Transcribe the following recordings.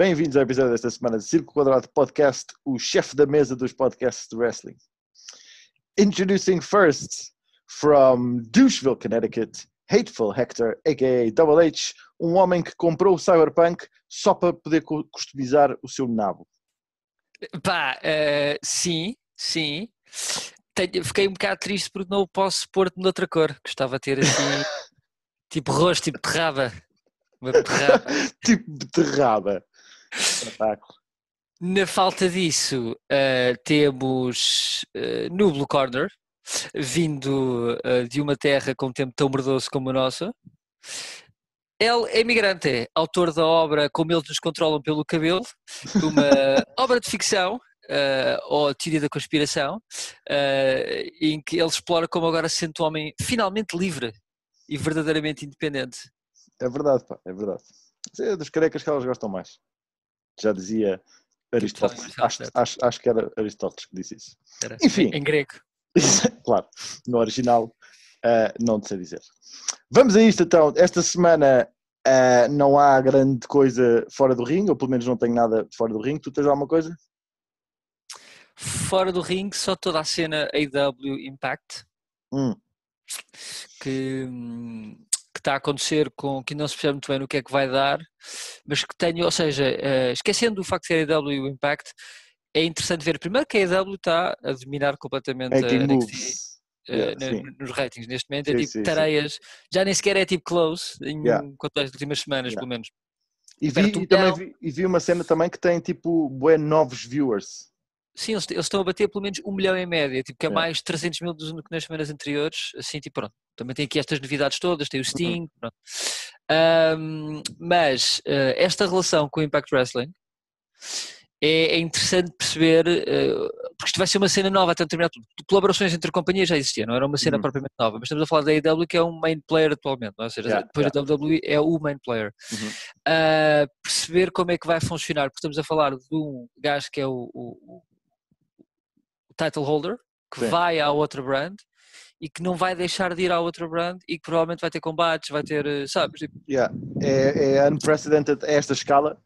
Bem-vindos ao episódio desta semana de Círculo Quadrado Podcast, o chefe da mesa dos podcasts de wrestling. Introducing first, from Doucheville, Connecticut, Hateful Hector, a.k.a. Double H, um homem que comprou o Cyberpunk só para poder customizar o seu nabo. Pá, uh, sim, sim. Tenho, fiquei um bocado triste porque não o posso pôr de outra cor. Gostava de ter assim, tipo rosto, tipo terraba. Uma beterraba. tipo beterraba. Espetáculo. Na falta disso, uh, temos uh, no Blue Corner, vindo uh, de uma terra com um tempo tão merdoso como a nossa. Ele é imigrante, é autor da obra Como Eles Nos Controlam pelo Cabelo, uma obra de ficção, uh, ou teoria da conspiração, uh, em que ele explora como agora se sente um homem finalmente livre e verdadeiramente independente. É verdade, pá, é verdade. É dos carecas que elas gostam mais. Já dizia Aristóteles. Acho, acho, acho, que era Aristóteles que disse isso. Era. Enfim. Em, grego. claro, no original uh, não sei dizer. Vamos a isto então. Esta semana uh, não há grande coisa fora do ringue, ou pelo menos não tenho nada fora do ringue. Tu tens alguma coisa? Fora do ringue, só toda a cena AW Impact. Hum. Que, que está a acontecer com que não se percebe muito bem no que é que vai dar, mas que tenho, ou seja, uh, esquecendo o facto de ser AW e o Impact, é interessante ver primeiro que a AEW está a dominar completamente a NXT uh, yeah, nos ratings neste momento, é sim, é tipo sim, tareias, sim. já nem sequer é tipo close em yeah. contexto das últimas semanas, yeah. pelo menos. E vi, e, também vi, e vi uma cena também que tem tipo bué novos viewers. Sim, eles, eles, estão a bater pelo menos um milhão em média, tipo, que é mais 300 mil do que nas semanas anteriores, assim, tipo, pronto. Também tem aqui estas novidades todas, tem o uhum. Sting, uhum. um, mas uh, esta relação com o Impact Wrestling é, é interessante perceber, uh, porque isto vai ser uma cena nova até determinado Colaborações entre companhias já existiam, não era uma cena uhum. propriamente nova, mas estamos a falar da AEW que é um main player atualmente, não é? ou seja, yeah, depois yeah. da WWE é o main player. Uhum. Uh, perceber como é que vai funcionar, porque estamos a falar de um gajo que é o, o, o title holder, que Sim. vai à outra brand e que não vai deixar de ir à outra brand e que provavelmente vai ter combates, vai ter, eh, sabes? Tipo... Yeah. É, é unprecedented a esta escala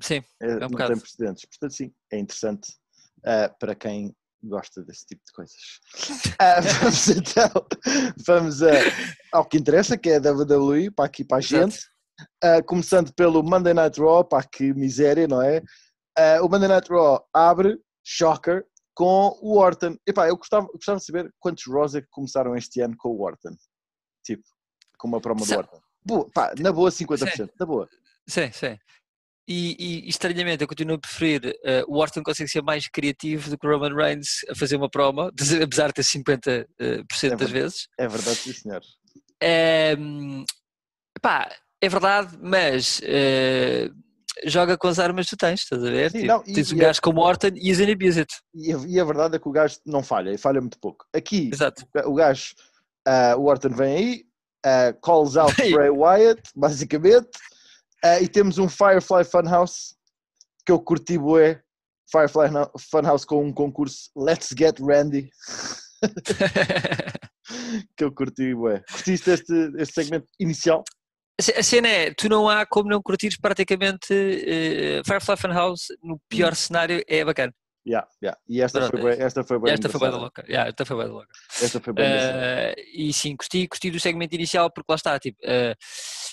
Sim, é, é um não bocado. tem precedentes. Portanto, sim, é interessante uh, para quem gosta desse tipo de coisas. Uh, vamos então, vamos uh, ao que interessa, que é a WWE, para aqui para a gente. Uh, começando pelo Monday Night Raw, para que miséria, não é? o Monday Night Raw abre, shocker, com o Orton. Epá, eu gostava, gostava de saber quantos Raws é que começaram este ano com o Orton. Tipo, com uma promo do Orton. Boa, pá, na boa 50%, sim. na boa. Sim, sim. E, e, estranhamente eu continuo a preferir uh, o Orton consegue ser mais criativo do que o Roman Reigns a fazer uma promo, apesar de ter 50% uh, é das vezes. É verdade, sim senhor. É, pá, é verdade, mas uh, joga com as armas que tu tens, estás a ver? Sim, tipo, não, e, tens um gajo é, como Orton e as abuse it. E a, e a verdade é que o gajo não falha, e falha muito pouco. Aqui, Exato. o gajo, uh, o Orton vem aí, uh, calls out Bray Wyatt, basicamente, Uh, e temos um Firefly Funhouse que eu curti bué. Firefly Funhouse com um concurso Let's Get Randy. que eu curti bué. Curtiste este, este segmento inicial? A cena é, tu não há como não curtires praticamente uh, Firefly Funhouse no pior cenário, é bacana. Yeah, yeah. E esta Pronto, foi bem, esta foi bem esta foi bem louca. Yeah, esta foi bem louca. Esta foi bem uh, E sim, gostei, gostei do segmento inicial porque lá está, tipo, uh,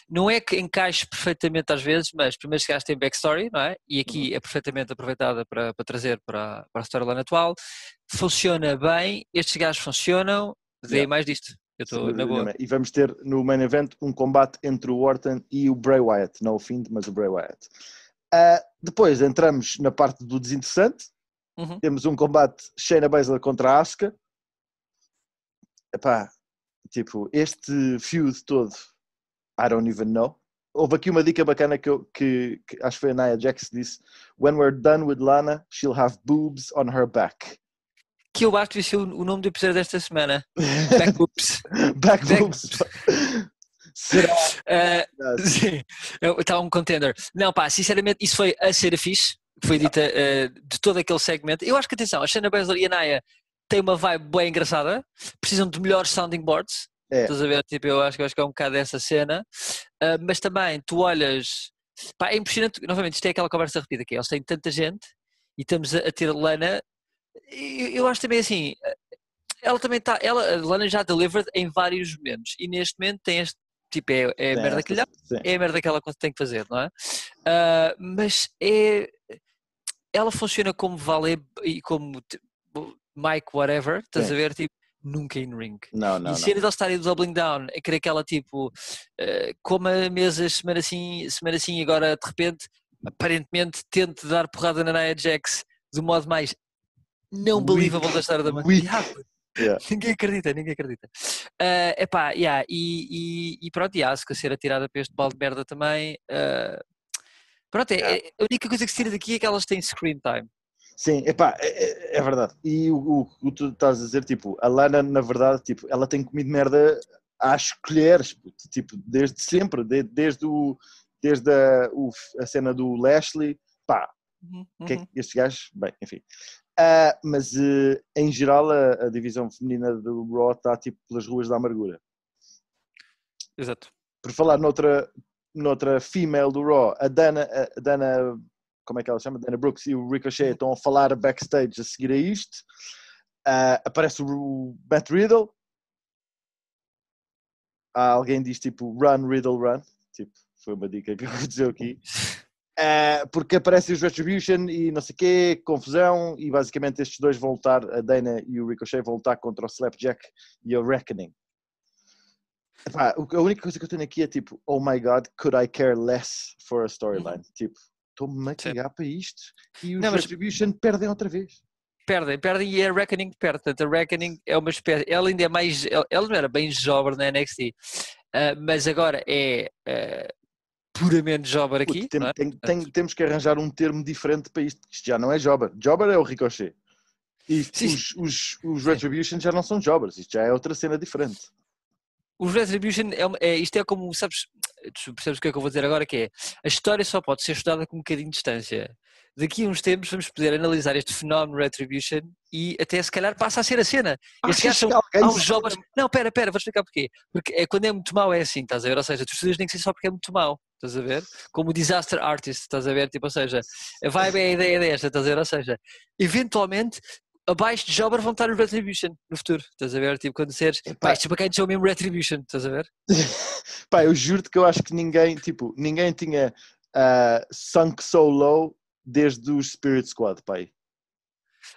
não é que encaixe perfeitamente às vezes, mas primeiro se tem backstory, não é? E aqui uhum. é perfeitamente aproveitada para, para trazer para, para a storyline atual. Funciona bem, estes gajos funcionam, dê yeah. mais disto. Eu estou na boa. E vamos ter no main event um combate entre o Orton e o Bray Wyatt, não o Find, mas o Bray Wyatt. Uh, depois entramos na parte do desinteressante, Uhum. Temos um combate Shayna Baszler contra Asuka. Epá, tipo, este feud todo, I don't even know. Houve aqui uma dica bacana que, eu, que, que acho que foi a Nia Jax que disse: When we're done with Lana, she'll have boobs on her back. Que eu acho que ser o nome do episódio desta semana. Back boobs. back. Será? Uh, sim, está um contender. Não, pá, sinceramente, isso foi a ser fixe foi dita uh, de todo aquele segmento. Eu acho que, atenção, a Shayna Baszler e a Naya têm uma vibe bem engraçada, precisam de melhores sounding boards. É. Estás a ver? Tipo, eu acho, eu acho que é um bocado dessa cena. Uh, mas também, tu olhas, Pá, é impressionante, novamente, isto é aquela conversa repetida que é, eles têm tanta gente e estamos a, a ter Lana. Eu, eu acho também assim, ela também está, ela, a Lana já delivered em vários momentos e neste momento tem este tipo, é, é a merda que lhe é a merda que ela tem que fazer, não é? Uh, mas é, ela funciona como valer e como Mike whatever, estás Sim. a ver, tipo, nunca in ring. Não, não. E cenas de estarem doubling down, é querer que ela tipo, uh, coma mesas semana assim, semana assim, agora de repente, aparentemente, tente dar porrada na Nia Jax do modo mais não believable da história da humanidade. Yeah. ninguém acredita, ninguém acredita. Uh, epá, yeah, e, e, e pronto, e a Asuka ser atirada para este balde de merda também. Uh, pronto, é, yeah. é, a única coisa que se tira daqui é que elas têm screen time. Sim, epá, é, é, é verdade. E o, o, o tu estás a dizer, tipo, a Lana, na verdade, tipo, ela tem comido merda às colheres, tipo, desde sempre, desde, desde, o, desde a, o, a cena do Lashley, pá, uhum, que é uhum. estes gajos, bem, enfim. Uh, mas uh, em geral a, a, divisão feminina do Raw está tipo pelas ruas da amargura. Exato. Por falar noutra, noutra female do Raw, a Dana, a Dana como é que ela chama? Dana Brooks e o Ricochet estão a falar backstage a seguir a isto. Uh, aparece o Matt Riddle. Uh, alguém diz tipo run, Riddle, run. Tipo, foi uma dica que eu vou dizer aqui. Uh, porque aparecem os Retribution e não sei o quê, confusão, e basicamente estes dois vão lutar, a Dana e o Ricochet vão lutar contra o Slapjack e o Reckoning. Epá, a única coisa que eu tenho aqui é tipo, oh my god, could I care less for a storyline? Uhum. Tipo, estou-me a cagar para isto e os não, mas... Retribution perdem outra vez. Perdem, perdem e a Reckoning perde. Portanto, a Reckoning é uma espécie. Ela ainda é mais. Ela não era bem jovem na NXT, uh, ah, mas agora é uh, puramente jobber aqui. Tem, é? tem, tem, temos que arranjar um termo diferente para isto. Isto já não é jobber. Jobber é o Ricochet. E sim, os, os, os Retribution já não são jobbers. Isto já é outra cena diferente. Os Retribution, é, é, isto é como, sabes, tu percebes o que é que eu vou dizer agora, que é, a história só pode ser estudada com um bocadinho de distância. Daqui a uns tempos vamos poder analisar este fenómeno Retribution e até se calhar passa a ser a cena. Estes são há uns jovens... Não, pera, pera, vou explicar porquê. Porque é, quando é muito mau é assim, estás a ver? Ou seja, tu estudas nem que ser só porque é muito mau, estás a ver? Como o Disaster Artist, estás a ver? Tipo, ou seja, a vibe é a ideia desta, estás a ver? Ou seja, eventualmente abaixo de Jobber vão estar os Retribution no futuro, estás a ver? Tipo, quando disseres, pá, isto é para quem são mesmo Retribution, estás a ver? pá, eu juro-te que eu acho que ninguém, tipo, ninguém tinha uh, sunk so low desde os Spirit Squad, pai.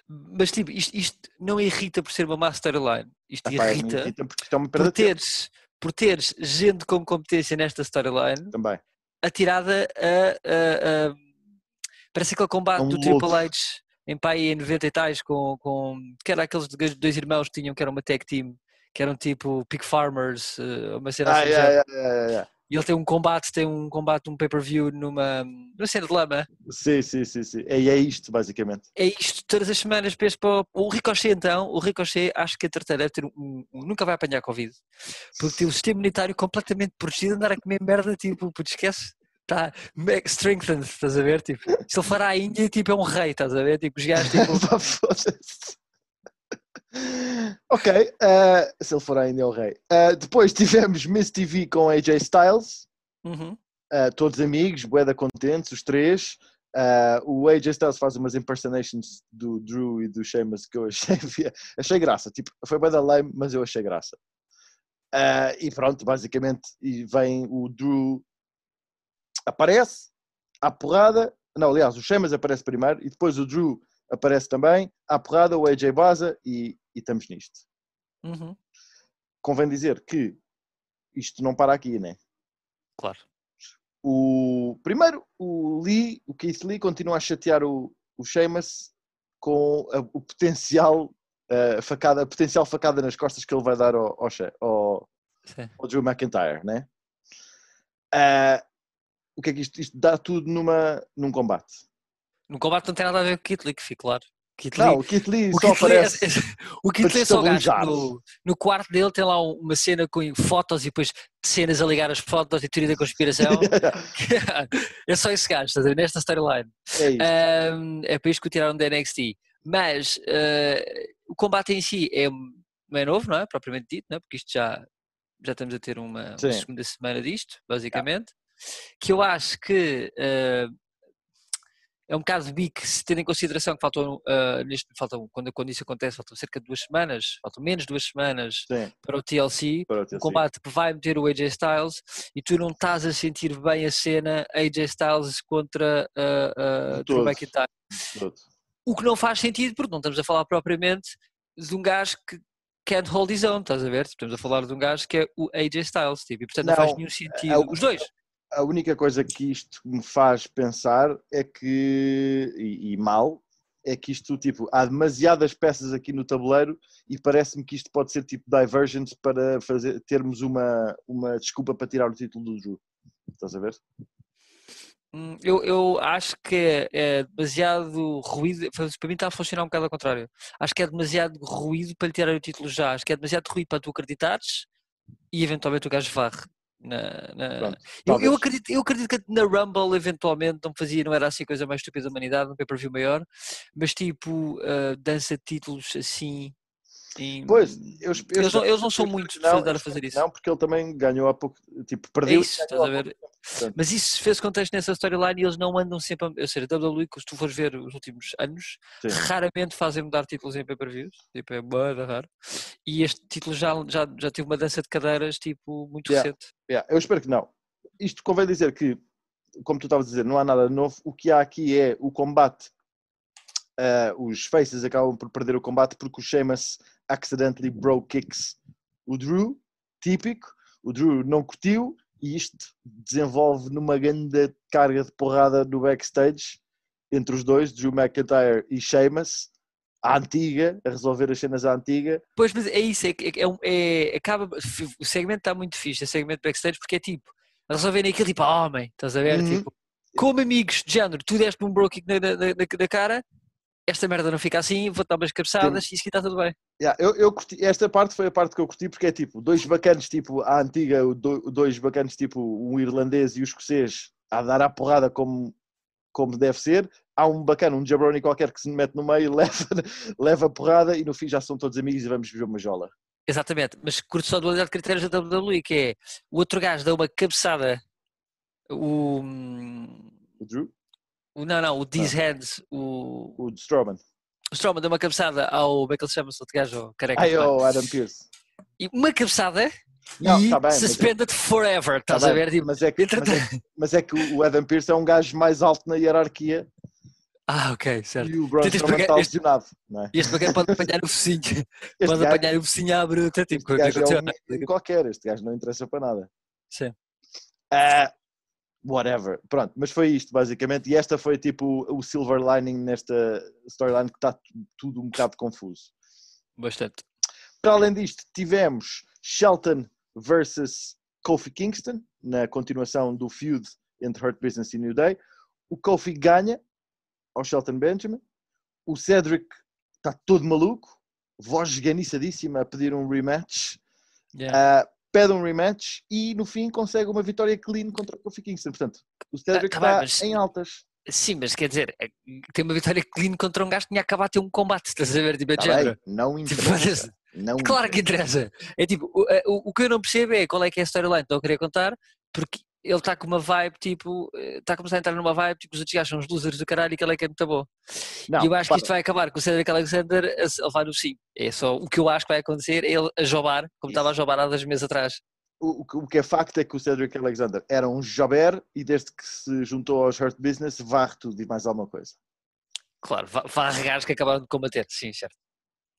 Mas tipo, isto, isto não irrita por ser uma masterline, isto ah, irrita, pá, irrita porque é por, teres, por teres gente com competência nesta storyline também. atirada a, a, a parece aquele combate um do Triple H em pai em 90 e tais com, com que era aqueles dois irmãos que tinham que era uma tag team que eram tipo Pig Farmers eh, uma cena ah, assim yeah, yeah, yeah, e ele tem um combate tem um combate um pay-per-view numa, numa cena de lama sim, sim, sim, sim. É, é isto basicamente é isto todas as semanas penso para o Ricochet então o Ricochet acho que a deve ter um, um, nunca vai apanhar Covid porque tem o sistema imunitário completamente protegido andar a comer merda tipo, putz, esquece está strengthened, estás a ver? Tipo, se ele for à Índia, tipo, é um rei, estás a ver? Tipo, os gajos, tipo... ok, uh, se ele for à Índia, é o rei. Uh, depois tivemos Miss TV com AJ Styles, uhum. uh, todos amigos, boeda contentes, os três. o AJ Styles faz umas impersonations do Drew e do Sheamus que eu achei, achei graça. Tipo, foi bem da lame, mas eu achei graça. e pronto, basicamente, e vem o Drew aparece, à porrada, não, aliás, o Sheamus aparece primeiro e depois o Drew aparece também, à porrada, o AJ baza e, e estamos nisto. Uhum. Convém dizer que isto não para aqui, né? Claro. O, primeiro, o Lee, o Keith Lee, continua a chatear o, o Sheamus com a, o potencial uh, facada, a potencial facada nas costas que ele vai dar ao, ao, ao, ao Drew McIntyre, né? Uh, o que é que isto, isto dá tudo numa, num combate? No combate não tem nada a ver com o Kit Lee, que fique claro. Kit Lee, não, o Kit Lee o só Kit aparece. Lee, o Kit Lee é só gajo no, no quarto dele tem lá uma cena com fotos e depois cenas a ligar as fotos e teoria da conspiração. é só esse gajo, estás a ver? Nesta storyline. É, um, é para isto que o tiraram da NXT. Mas uh, o combate em si é, é novo, não é? Propriamente dito, não é? Porque isto já, já estamos a ter uma, uma segunda semana disto, basicamente. que eu acho que uh, é um bocado bico se tendo em consideração que faltam, uh, neste, faltam quando, quando isso acontece, faltam cerca de duas semanas, faltam menos de duas semanas para o, TLC, para o TLC, combate vai meter o AJ Styles e tu não estás a sentir bem a cena AJ Styles contra uh, uh, Drew McIntyre. O que não faz sentido, porque não estamos a falar propriamente de um gajo que can't hold his own, estás a ver? Estamos a falar de um gajo que é o AJ Styles, tipo, e portanto não, não faz nenhum sentido. É, os dois a única coisa que isto me faz pensar é que, e, e, mal, é que isto, tipo, há demasiadas peças aqui no tabuleiro e parece-me que isto pode ser tipo divergent para fazer, termos uma, uma desculpa para tirar o título do Drew. Estás a ver? Hum, eu, eu acho que é, é, demasiado ruído, para mim está a funcionar um bocado ao contrário. Acho que é demasiado ruído para lhe tirar o título já. Acho que é demasiado ruído para tu acreditares e eventualmente o gajo varre. Na, na... Pronto, eu, eu, acredito, eu acredito que na Rumble eventualmente não fazia, não era assim a coisa mais estúpida da humanidade, um pay-per-view maior, mas tipo, uh, dança de títulos assim e pois, eu, eu eles, não, eles não são muito especializados a fazer isso. Não, porque ele também ganhou há pouco, tipo, perdeu. É isso, estás a ver? Mas isso fez contexto nessa storyline e eles não andam sempre, a, ou seja, a WWE, se tu fores ver os últimos anos, Sim. raramente fazem mudar títulos em pay-per-views, tipo, é muito raro. E este título já, já, já teve uma dança de cadeiras, tipo, muito yeah. recente. Yeah. Eu espero que não. Isto convém dizer que, como tu estavas a dizer, não há nada novo. O que há aqui é o combate Uh, os Faces acabam por perder o combate porque o Sheamus accidentally broke kicks o Drew, típico. O Drew não curtiu e isto desenvolve numa grande carga de porrada no backstage entre os dois, Drew McIntyre e Sheamus, a antiga, a resolver as cenas à antiga. Pois, mas é isso, é, é, é acaba, o segmento está muito fixe, o segmento backstage, porque é tipo, a resolverem aquilo tipo, ah, homem, estás a ver? Uhum. Tipo, como amigos de género, tu deste-me um broke kick na, na, na, na cara, esta merda não fica assim, vou dar umas cabeçadas Sim. e isso aqui está tudo bem. Yeah, eu, eu curti, esta parte foi a parte que eu curti porque é tipo, dois bacanos tipo a antiga, dois bacanos tipo um irlandês e o escocês a dar a porrada como, como deve ser. Há um bacana, um jabroni qualquer que se mete no meio, leva, leva a porrada e no fim já são todos amigos e vamos ver uma jola. Exatamente, mas curto só a dualidade de critérios da WWE, que é o outro gajo dá uma cabeçada, o... O Drew? O, não, não, o These. Hands, o. O Strowman. O Strowman deu uma cabeçada ao. Como é que ele chama-se? Outro gajo careca. Ai, o Adam Pearce. E uma cabeçada. Não, e tá bem, suspended mas... forever, estás tá a ver? Tipo, mas, é que, mas, é, mas, é, que o Adam Pearce é um gajo mais alto na hierarquia. Ah, ok, certo. E o Braun Strowman está lesionado. É? Este bacana pode apanhar o focinho. Este pode gajo, apanhar o focinho à bruta. Tipo, este gajo é um, qualquer, este gajo não interessa para nada. Sim. Uh, whatever. Pronto, mas foi isto basicamente. E esta foi tipo o silver lining nesta storyline que está tudo um bocado confuso. Bastante. Para além disto, tivemos Shelton versus Kofi Kingston na continuação do feud entre Hurt Business e New Day. O Kofi ganha ao Shelton Benjamin. O Cedric está todo maluco, voz esganiçadíssima a pedir um rematch. Yeah. Uh, pede um rematch e no fim consegue uma vitória clean contra o Kofi Kingston. Portanto, o Cedric ah, tá está em altas. Sim, mas quer dizer, é, tem uma vitória clean contra um gajo que tinha acabado de ter um combate, estás a ver? Tipo, é tá bem, não tipo, interessa. Tipo, não claro interessa. que interessa. É tipo, o, é, o, o, que eu não percebo é qual é que é a storyline que eu queria contar, porque ele está com uma vibe tipo, está a começar a entrar numa vibe tipo, os outros gajos são os losers do caralho e que ele é que é muito bom. Não, e eu acho para. que isto vai acabar com o Cedric Alexander a levar no sim. É só o que eu acho que vai acontecer, ele a jobar, como Isso. estava a jobar há dois meses atrás o, o que é facto é que o Cedric Alexander era um jober e desde que se juntou aos Hurt Business varre tudo e mais alguma coisa. Claro, varre gajos que acabaram de combater, sim, certo.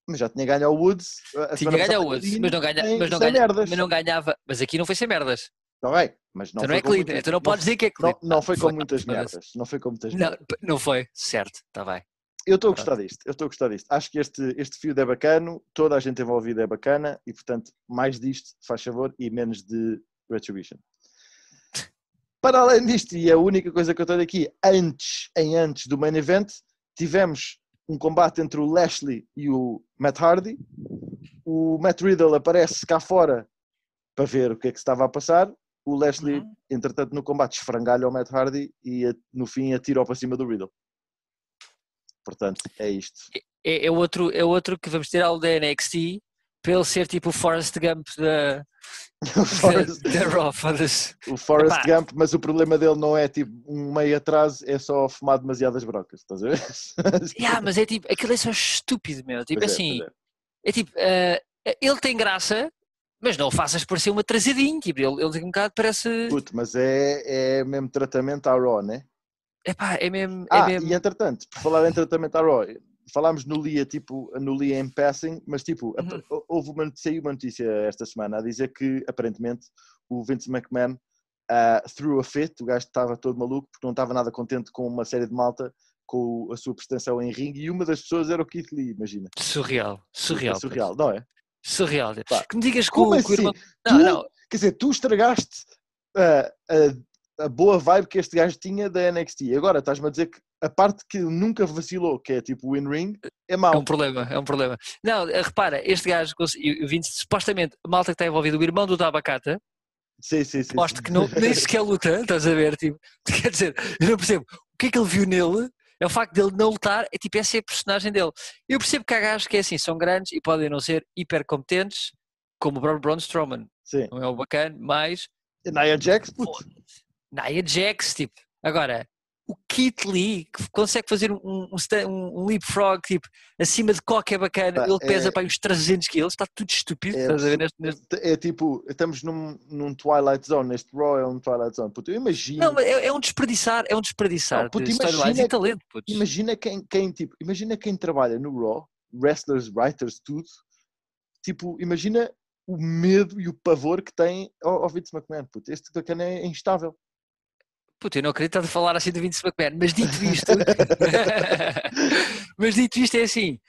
Mas já tinha ganho ao Woods. Tinha ganho ao Woods, mas não, ganha, mas, não ganha, mas não ganhava. Mas aqui não foi sem merdas. Está bem, mas não, então não é clean, muitas, então não podes dizer que é clean. Não, não foi com muitas merdas. Não foi com muitas merdas. Não, não foi, certo, está bem. Eu estou a gostar disto, eu estou a gostar disto. Acho que este, este fio é bacano, toda a gente envolvida é bacana e, portanto, mais disto, faz favor, e menos de Retribution. Para além disto, e a única coisa que eu tenho aqui, antes, em antes do main event, tivemos um combate entre o Lashley e o Matt Hardy. O Matt Riddle aparece cá fora para ver o que é que estava a passar. O Lashley, uhum. entretanto, no combate esfrangalha o Matt Hardy e no fim atira-o para cima do Riddle. Portanto, é isto. É, é, outro, é outro que vamos ter ao da NXT para ele ser tipo o Forrest Gump da, Forrest, da, da Raw, foda-se. o Forrest Epá. Gump, mas o problema dele não é tipo um meio atraso, é só fumar demasiadas brocas, estás a ver? Yeah, mas é tipo, aquilo é só estúpido, meu. Tipo Pois é, assim, pois é. é tipo, eh, ele tem graça, mas não o faças parecer uma trazidinha. Tipo, ele, ele um bocado parece. Puto, mas é, é mesmo tratamento à Raw, né? Epá, é mesmo. Ah, é mesmo... e entretanto, por falar em tratamento à Raw, falámos no Lia, tipo, no Lia em passing, mas tipo, Uhum. houve uma, saiu uma notícia esta semana a dizer que aparentemente o Vince McMahon ah, threw a fit, o gajo estava todo maluco porque não estava nada contente com uma série de malta com a sua prestação em ringue e uma das pessoas era o Keith Lee, imagina. Surreal, surreal. É surreal, não é? Surreal. Pá, Que me digas que, Como o, assim? irmão. Tu, Não, não. Quer dizer, tu estragaste ah, a, a boa vibe que este gajo tinha da NXT. Agora estás-me a dizer que a parte que nunca vacilou, que é tipo o in-ring, é É mau. um problema, é um problema. Não, eh, repara, este gajo, e Vince, supostamente, a malta que está envolvida, o irmão do Tabacata, Sim, sim, sim. mostra que não, nem sequer luta, estás a ver? Tipo, quer dizer, eu não percebo. O que é que ele viu nele? É o facto dele não lutar, é tipo, essa é a personagem dele. Eu percebo que há gajos que é assim, são grandes e podem não ser hiper competentes, como o Braun Braun Strowman, Sim. não é o bacana, mas Nia Jax, puto. Nia Jax, tipo, agora, o Kit Lee, que consegue fazer um, um, um leapfrog, tipo, acima de qualquer bacana, ele pesa é- para uns 300 quilos, está tudo estúpido, É estás a ver neste, neste- É tipo, estamos num, num Twilight Zone, neste Raw é um Twilight Zone. Puto, eu imagino, Não, é, é um desperdiçar, é um desperdiçar Não, puto, de imagina e talento, putz. imagina quem, quem, tipo, imagina quem trabalha no Raw, wrestlers, writers, tudo. Tipo, imagina o medo e o pavor que tem ao, ao Vince McMahon. Puto, este bacana é instável. Puta, eu não acredito estar a falar assim do Vince McMahon, mas dito isto, mas dito isto é assim,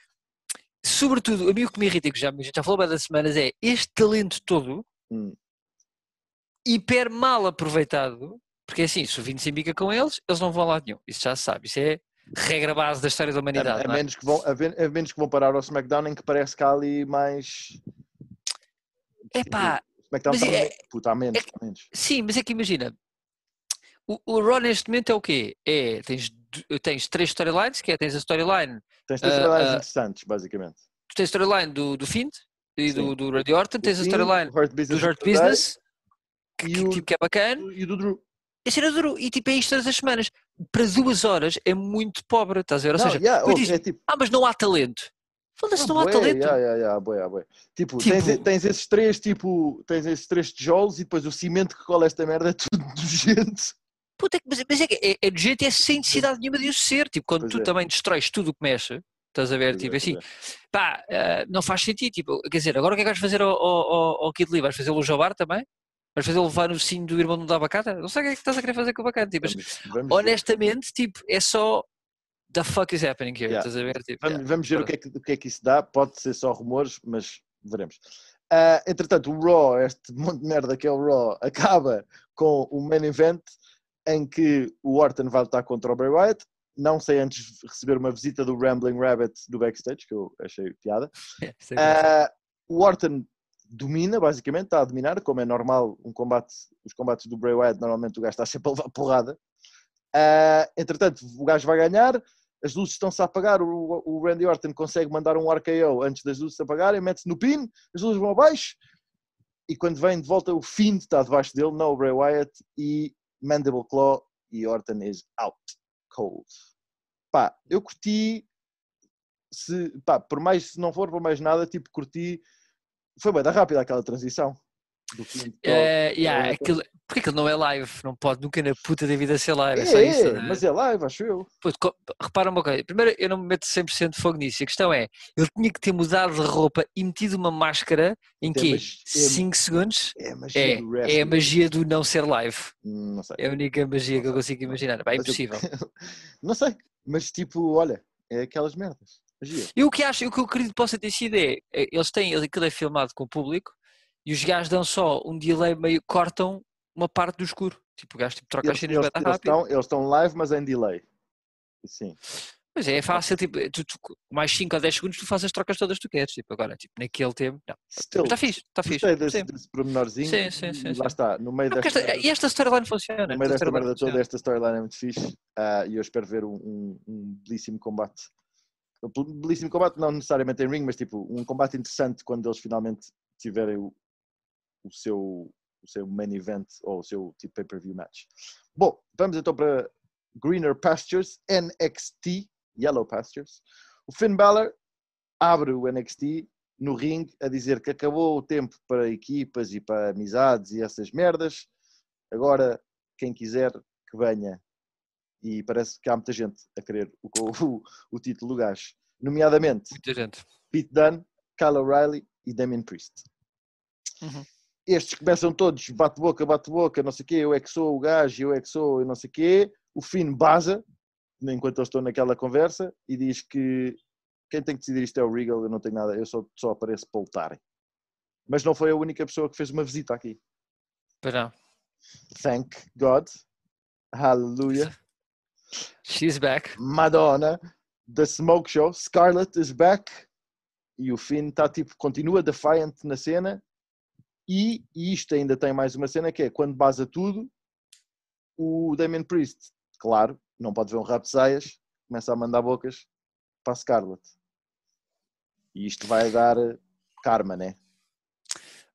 sobretudo, a mim o que me irrita, que já, a já falou há das semanas, é este talento todo, Hum. hiper mal aproveitado, porque é assim, se o Vince embica com eles, eles não vão a lado nenhum, isso já se sabe, isso é regra base da história da A, humanidade, a não é? menos que vão, a, a menos que vão parar ao SmackDown em que parece que há ali mais. Epá, SmackDown mas está é- há menos, é- há menos. Sim, mas é que imagina, o, o Raw neste momento é o quê? É, tens, tens três storylines, que é, tens a storyline Tens três storylines ah, interessantes, basicamente. tu tens a storyline do, do Fiend e do, Sim. do Randy Orton, tens a storyline o Hurt do Business Hurt of the Day Business, que, que, o- tipo, que é bacana, e do Drew. e a cena duro, e tipo é isto todas as semanas. Para duas horas é muito pobre, estás a ver? Ou Não, seja, yeah, oh, é tipo, ah, mas não há talento. Foda-se, Ah, não há talento. yeah, yeah, yeah, bué, bué. Tipo, Tipo- Tens, tens esses três, tipo, tens esses três tijolos e depois o cimento que cola esta merda é tudo nojento. Puta, mas, mas é que é, é de jeito é sem necessidade nenhuma de o ser. Tipo, quando Pois tu é. também destróis tudo o que mexe, estás a ver? Pois tipo é, assim, pá, ah, não faz sentido. Tipo, quer dizer, agora o que é que vais fazer ao, ao, ao- Kid Lee? Vais fazê-lo jobar também? Vais fazê-lo levar no sino do irmão do Abacata? Não sei o que é que estás a querer fazer com o Abacata. Tipo, mas Vamos, vamos ver. honestamente, tipo, é só the fuck is happening here, Yeah. estás a ver? Tipo, Vamos, yeah, vamos ver o que, é que, o que é que isso dá. Pode ser só rumores, mas veremos. Ah, entretanto, o Raw, este monte de merda que é o Raw, acaba com o main event em que o Orton vai lutar contra o Bray Wyatt. Não sei antes receber uma visita do Rambling Rabbit do backstage, que eu achei piada. Ah, o Orton domina, basicamente, está a dominar, como é normal, um combate, os combates do Bray Wyatt, normalmente o gajo está sempre a levar porrada. Ah, entretanto, o gajo vai ganhar, as luzes estão-se a apagar, o, o Randy Orton consegue mandar um RKO antes das luzes se apagarem, mete-se no pin, as luzes vão abaixo, e quando vem de volta o Fiend está debaixo dele, não o Bray Wyatt, e Mandible Claw, e Orton is out, cold. Pá, eu curti, se, pá, por mais, se não for por mais nada, tipo, curti, foi bem da rápida aquela transição. Do Eh, yeah, é, aquilo, porque aquilo não é live, não pode nunca na puta da vida ser live, é, É, só isso. é, mas é live, acho eu. Co- repara uma coisa, primeiro eu não me meto 100% de fogo nisso, a questão é, ele tinha que ter mudado de roupa e metido uma máscara em É, quê? mas- é- 5 segundos? É a magia É, do é a magia do não ser live, Não sei. é a única magia que eu consigo imaginar, Pá, é Mas eu- impossível. não sei, mas tipo, olha, é aquelas merdas. Magia. E o que acho, o que eu acredito que possa ter sido é, é, eles têm, aquilo é filmado com o público e os gajos dão só um delay meio, cortam uma parte do escuro, tipo o gajo tipo, troca as Eles, cenas eles, eles rápido. estão, eles estão live, mas em delay. Sim. Pois é, é fácil, tipo, tu, tu, mais 5 ou 10 segundos tu fazes as trocas todas que tu queres, tipo, agora, tipo, naquele tempo, não. Still, Está fixe, está fixe. gostei desse, desse pormenorzinho. Sim, sim, sim, lá está, no meio Não, desta, esta- e esta storyline funciona. no meio esta desta merda toda, funciona. esta storyline é muito fixe ah, e eu espero ver um, um- um belíssimo combate belíssimo combate, não necessariamente em ring, mas tipo um combate interessante quando eles finalmente tiverem o, o seu, o seu main event ou o seu tipo pay-per-view match. Bom, vamos então para Greener Pastures, NXT, Yellow Pastures. O Finn Balor abre o NXT no ring a dizer que acabou o tempo para equipas e para amizades e essas merdas. Agora, quem quiser que venha. E parece que há muita gente a querer o, o, o título do gajo. Nomeadamente Muita gente. Pete Dunne, Kyle O'Reilly e Damien Priest. Uhum. Estes começam todos bate-boca, bate-boca, não sei o quê, eu é que sou o gajo, eu é que sou, eu não sei o quê. O Finn baza, enquanto eles estão naquela conversa, e diz que quem tem que decidir isto é o Regal, eu não tenho nada, eu só, só apareço para lutarem. Mas não foi a única pessoa que fez uma visita aqui. Não. Thank God. Hallelujah. She's back. Madonna. The Smoke Show. Scarlett is back. E o Finn está tipo, continua defiant na cena. E, e isto ainda tem mais uma cena que é quando baza tudo, o Damien Priest, claro, não pode ver um rap de saias, começa a mandar bocas para a Scarlett. E isto vai dar karma, né?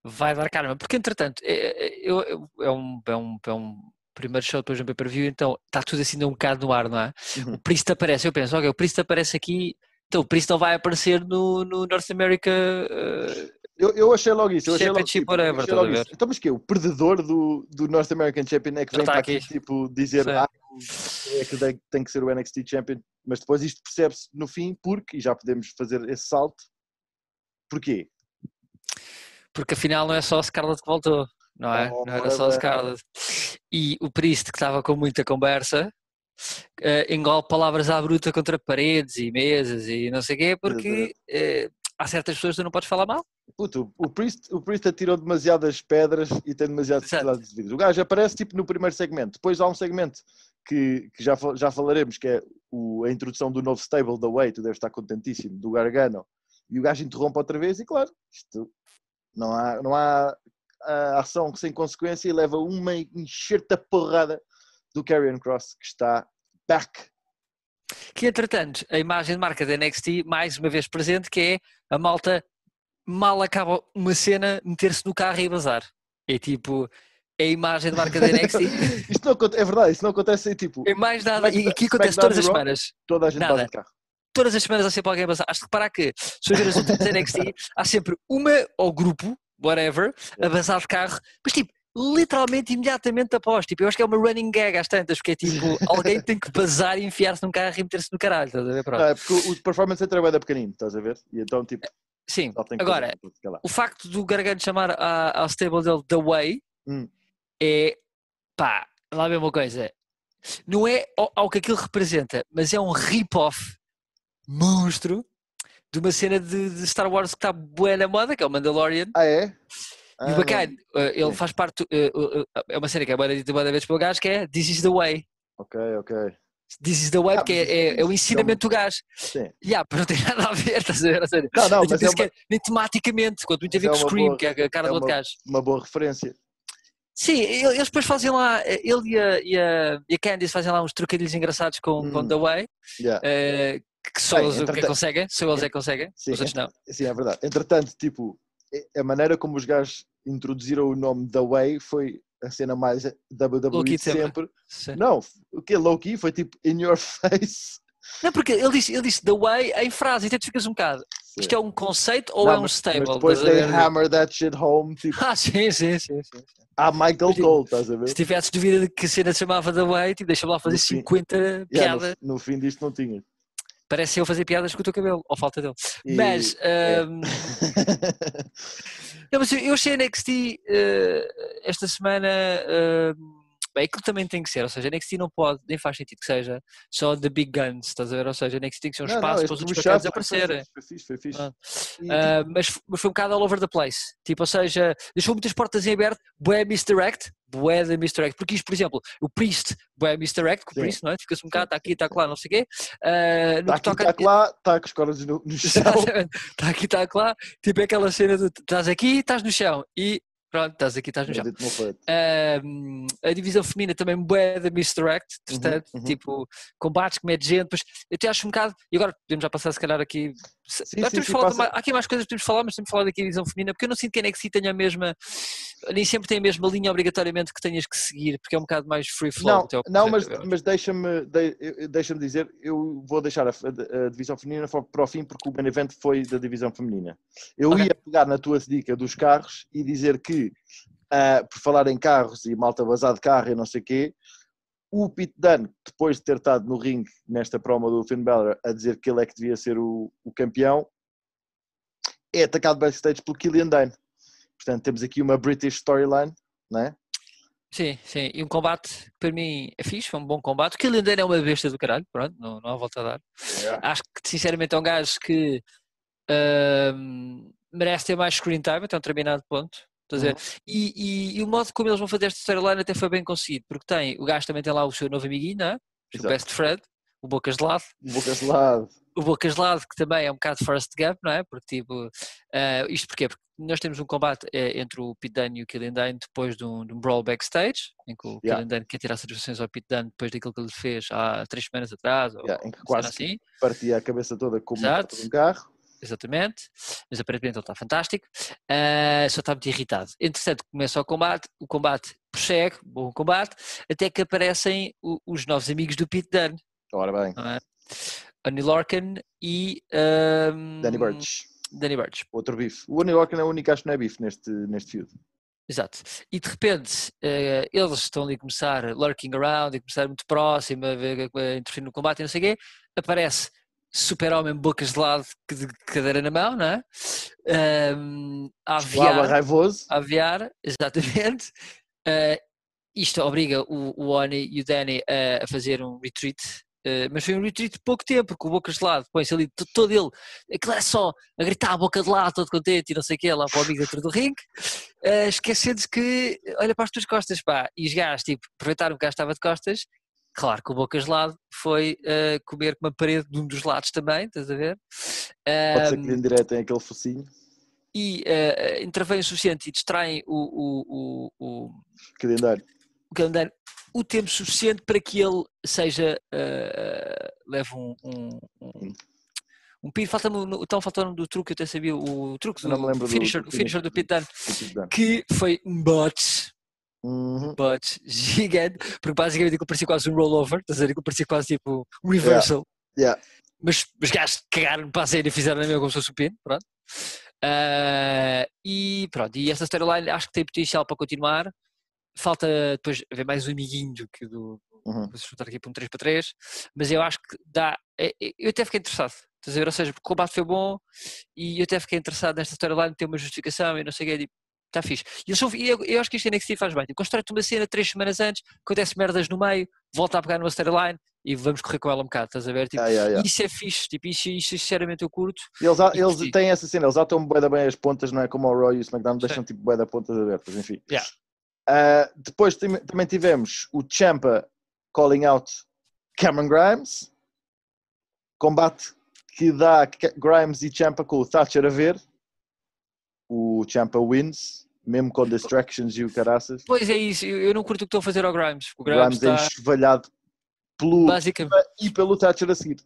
Vai dar karma, porque entretanto, é, é, eu- é um, é, um, é um primeiro show depois de um pay-per-view, então está tudo assim um bocado no ar, não é? Uhum. O Priest aparece, eu penso, ok, o Priest aparece aqui, então o Priest não vai aparecer no, no North America eh, Eu, eu achei logo isso. Eu achei logo, tipo, whatever, achei logo isso. Então, mas que O perdedor do, do North American Champion é que vem tá para aqui, tipo, dizer Sim. ah, é que tem- que ser o NXT Champion. Mas depois isto percebe-se no fim, porque, e já podemos fazer esse salto, porquê? porque afinal não é só a Scarlett que voltou, não é? Oh, não era só a. Scarlett. E o Priest, que estava com muita conversa, eh, engole palavras à bruta contra paredes e mesas e não sei o quê, porque eh, há certas pessoas que tu não podes falar mal. Puto, o Priest, o Priest atirou demasiadas pedras e tem demasiadas possibilidades de vida. O gajo aparece tipo no primeiro segmento. Depois há um segmento que, que já, já falaremos, que é o- a introdução do novo stable da Way, tu deves estar contentíssimo, do Gargano. E o gajo interrompe outra vez e claro, isto não há, não há ação sem consequência e leva uma enxerta porrada do Karrion Cross que está back. Que entretanto, a imagem de marca da NXT, mais uma vez presente, que é a malta mal acaba uma cena, meter-se no carro e bazar. É tipo, é a imagem de marca da NXT. Isto não, é verdade, isso não acontece tipo, É mais nada, e aqui acontece Smackdown todas as semanas. toda a gente Nada. de carro. todas as semanas há sempre alguém a bazar. Has de reparar que, se eu ver as últimas NXT, há sempre uma ou grupo, whatever, a bazar de carro, mas tipo, literalmente imediatamente após. Tipo, eu acho que é uma running gag às tantas, porque é tipo, alguém tem que bazar e enfiar-se num carro e meter-se no caralho, estás a ver? Pronto. É porque o, performance é da pequenino, estás a ver? E então, tipo, Sim, agora, o facto do Gargano chamar a- ao stable dele The Way Hum. é, pá, lá vem uma coisa, não é ao, ao que aquilo representa, mas é um rip-off monstro de uma cena de, de Star Wars que está boa na moda, que é o Mandalorian. Ah, é? E Ah, o bacana, eh, ele faz parte, eh, eh, é uma cena que é boa dita boa vezes pelo gajo, que é This is the way. Ok, ok. This is the way, Ah, porque mas é, é, isso- é o é ensinamento do gajo. Sim. Yeah, mas não tem nada a ver, estás a ver? Não, não, tipo, mas é uma, nem tematicamente, quanto muito a Mas ver é com Scream, boa- que é a cara é do outro uma- gajo. uma boa referência. Sim, ele- eles depois fazem lá, ele e a, e a, e a Candice fazem lá uns trocadilhos engraçados com, com Hum. The Way, Yeah. eh, que só Bem, eles é que entretanto- conseguem, só eles é que conseguem, Sim, os outros não. Sim, é verdade. Entretanto, tipo, a maneira como os gajos introduziram o nome The Way foi a cena mais WWE sempre. sempre. Sim. Não, o que low-key foi tipo in your face. Não, porque ele disse, ele disse The Way em frase, então tu ficas um bocado. Isto é um conceito ou Não, é um stable? Mas depois they hammer that shit home, tipo, Ah, sim, sim, sim. sim. a Michael Mas, tipo, Cole, estás a ver? Se tivesses dúvida de que a cena se chamava The Way, tipo, deixa-me lá fazer No fim- 50 Yeah, piadas. no, no fim disto não tinha. Parece eu fazer piadas com o teu cabelo, ou falta dele. E- Mas, é. ahm, não, mas eu- achei NXT eh, esta semana. ahm, bem, aquilo também tem que ser, ou seja, NXT não pode, nem faz sentido que seja só The Big Guns, estás a ver? Ou seja, NXT tem que ser um Não, não, espaço este para os outros foi aparecerem. Foi fixe, foi fixe. Ah. E, tipo, Ah, mas, mas foi um bocado all over the place. Tipo, ou seja, deixou muitas portas em aberto, bué misdirect, bué de misdirect. Porque isto, por exemplo, o Priest, bué misdirect, que o. Priest, não é? Fica-se um bocado, está aqui, está lá, não sei o quê. Ah, no Tá que aqui, toca tá lá, tá com os cordas no, no chão. Está aqui, está lá. Tipo é aquela cena de estás aqui, estás no chão e Pronto, estás aqui, estás no chão. A divisão feminina também bué da misdirect, portanto, uhum. tipo, combates que mete gente, pois eu até acho um bocado, e agora podemos já passar se calhar aqui, Sim, sim, falado mais- há aqui mais coisas que podemos falar, mas temos de falar daqui a divisão feminina, porque eu não sinto que a NXT tenha a mesma, nem sempre tem a mesma linha obrigatoriamente que tenhas que seguir, porque é um bocado mais free flow. Não, ao não mas, mas deixa-me de, deixa-me dizer, eu vou deixar a, a- a divisão feminina para o fim porque o main event foi da divisão feminina. Eu Ok. ia pegar na tua dica dos carros e dizer que, ah, por falar em carros e malta vazar de carro e não sei o quê, o Pete Dunne, depois de ter estado no ringue nesta promo do Finn Balor a dizer que ele é que devia ser o, o campeão, é atacado backstage pelo Killian Dane. Portanto, temos aqui uma British storyline, não é? Sim, sim, e um combate que para mim é fixe, foi um bom combate. O Killian Dane é uma besta do caralho, pronto, não, não há volta a dar. Acho que sinceramente é um gajo que ahm, merece ter mais screen time até um determinado ponto. Ver? E, e- e o modo como eles vão fazer esta storyline até foi bem conseguido, porque tem, o gajo também tem lá o seu novo amiguinho, não é? o. Best Fred, o Bocas de Lado, Bocas de lado. o Bocas de Lado que também é um bocado first gap, não é? Porque tipo, ah, isto porquê? Porque nós temos um combate eh, entre o Pete Dunne e o Killian Dane depois de um, de um brawl backstage, em que o Yeah. Killian Dane quer tirar satisfações ao Pete Dunne depois daquilo que ele fez há três semanas atrás, ou Yeah, em que quase assim. partia a cabeça toda como um carro. Exatamente, mas aparentemente ele está fantástico, Ah, só está muito irritado. Entretanto, começa o combate, o combate prossegue, bom combate, até que aparecem o- os novos amigos do Pete Dunne, Ora bem, é? Annie Lorcan e ahm, Danny Burch, Danny Burch, outro bife. O New York é o único acho que não é bife neste, neste feud. exato. E de repente eh, eles estão ali a começar lurking around e começar muito próximo, a, ver, a interferir no combate e não sei o quê, aparece super-homem bocas de lado, que de cadeira na mão, não é? Lava aviar, raivoso. a aviar, exatamente. Eh, isto obriga o, o Oni e o Danny a, a fazer um retreat, eh, mas foi um retreat de pouco tempo, porque o Bocas de Lado põe-se ali to- todo ele, aquilo é só a gritar a boca de lado, todo contente e não sei o quê, lá para o amigo dentro do ringue, eh, esquecendo-se que olha para as tuas costas, pá, e os gajos, tipo, aproveitaram que o gajo estava de costas, claro que o Bocas de Lado foi eh, comer com uma parede de um dos lados também, estás a ver? Pode ser que em direto tem aquele focinho. e uh, intervêm o suficiente e distraem o, o, o, o, Que lendário. o calendário o tempo suficiente para que ele seja uh, leve um um, um, um pin. O- então faltou do truque, eu até sabia o truque do, não me lembro finisher, do finisher do Pete Dunne. que foi um bot, Uhum. bot gigante, porque basicamente aquilo parecia quase um rollover, estás a ver? Aquilo parecia quase tipo um reversal. Yeah. mas os gajos cagaram para a série e fizeram a mesma como se fosse o pino, pronto. Ah, e pronto, e essa storyline acho que tem potencial para continuar. Falta depois haver mais um amiguinho do que do. Uhum. Vou juntar aqui para um 3 para 3, mas eu acho que dá. é- é- Eu até fiquei interessado, estás a ver? Ou seja, porque o combate foi bom e eu até fiquei interessado nesta storyline, ter uma justificação e não sei o que, tipo, está fixe. E eles são, e eu, eu acho que isto NXT faz bem. Tipo, constrói-te uma cena três semanas antes, acontece merdas no meio, volta a pegar numa storyline e vamos correr com ela um bocado, estás a ver? Tipo, Yeah, yeah, yeah. isso é fixe, tipo, isso, isso sinceramente eu curto. Eles, a- eles curti. têm essa cena, eles atam da bem as pontas, não é como o Roy e o SmackDown, deixam tipo bué da pontas abertas, enfim. Ah, depois também tivemos o Champa calling out Cameron Grimes, combate que dá Grimes e Champa com o Thatcher a ver, o Champa wins, mesmo com distractions e o caraças, Pois é isso, eu, não curto o que estão a fazer ao Grimes. O Grimes Grimes é está enxovalhado pelo basicamente. e pelo Thatcher a seguir.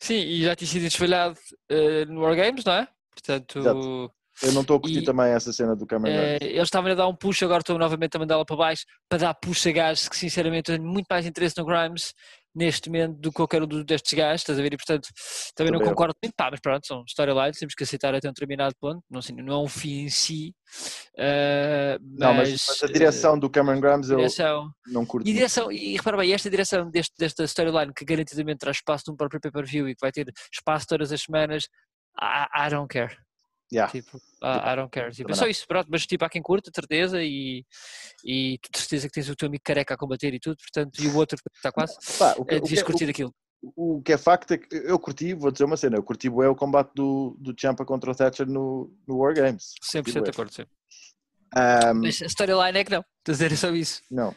Sim, e já tinha sido desfalhado eh, no Wargames, não é? Portanto, Exato. Eu não estou a curtir E- também essa cena do Cameron Grimes. eles estavam a dar um push, agora estou novamente a mandá-la para baixo para dar push a gajos que sinceramente eu tenho muito mais interesse no Grimes neste momento do que qualquer um destes gajos, estás a ver? E portanto também não Também eu. concordo muito, pá, mas pronto, são storylines, temos que aceitar até um determinado ponto, não, sei, não é um fim em si, eh, Não, mas, mas, mas a direção do Cameron Grimes eu direção, não curto. E muito. direção, e repara bem, esta direção deste, desta storyline que garantidamente traz espaço num próprio pay-per-view e que vai ter espaço todas as semanas, I, I don't care. Yeah. Tipo, I, I don't care. Tipo, é só isso, pronto, mas tipo, há quem curta, certeza, e, e de certeza que tens o teu amigo careca a combater e tudo, portanto, e o outro está quase, Pá, o, que, é, o, que, devias curtir aquilo. o- o que é facto é que eu curti, vou dizer uma cena, eu curti bué o combate do, do Champa contra o Thatcher no, no War Games. 100% de acordo, sim. Ahm, Mas a storyline é que não, estás a dizer, é só isso. não,